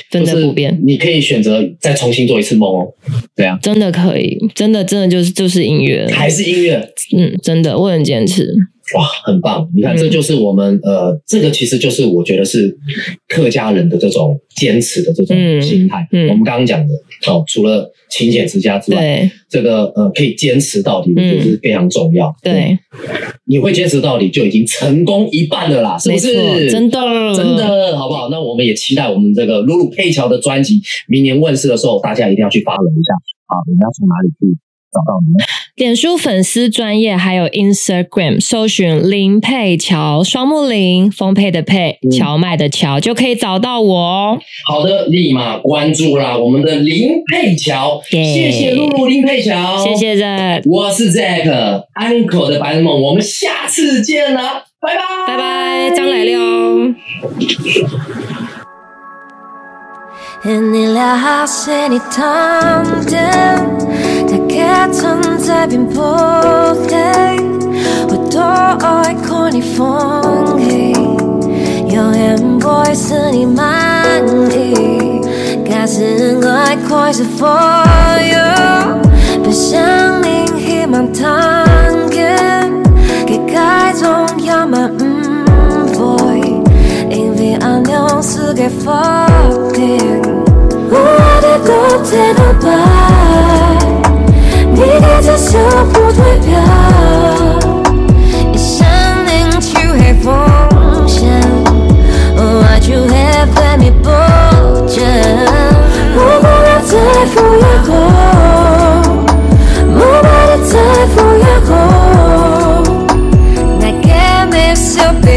真的不变。你可以选择再重新做一次梦哦，对啊，真的可以，真的真的就是就是音乐，还是音乐，嗯，真的我很坚持。哇，很棒！你看，这就是我们呃，这个其实就是我觉得是客家人的这种坚持的这种心态。嗯，我们刚刚讲的哦，除了勤俭持家之外，这个呃，可以坚持到底，我觉得是非常重要。对，你会坚持到底，就已经成功一半了啦，是不是？真的，真的，好不好？那我们也期待我们这个露露佩乔的专辑明年问世的时候，大家一定要去发 w 一下啊！我们要从哪里去？找到你，脸书粉丝专业还有 Instagram，搜寻林佩乔，双木林，丰沛的沛，荞麦的荞，就可以找到我哦。好的，立马关注啦，我们的林佩乔，谢谢露露林佩乔，谢谢 Zack，我是 Zack，Uncle 的白日梦，我们下次见啦，拜拜，拜拜，张来了。the cats on the table what do i call it funky your voice and in my name guessing i call it for you but shining him on tongue get guys on your mind boy in the announce get fucked in what a good thing about 你的这首不退票，一生领取黑风险，爱就会分明不见，我不要再赴约会，我把你再赴约会，那个没手柄，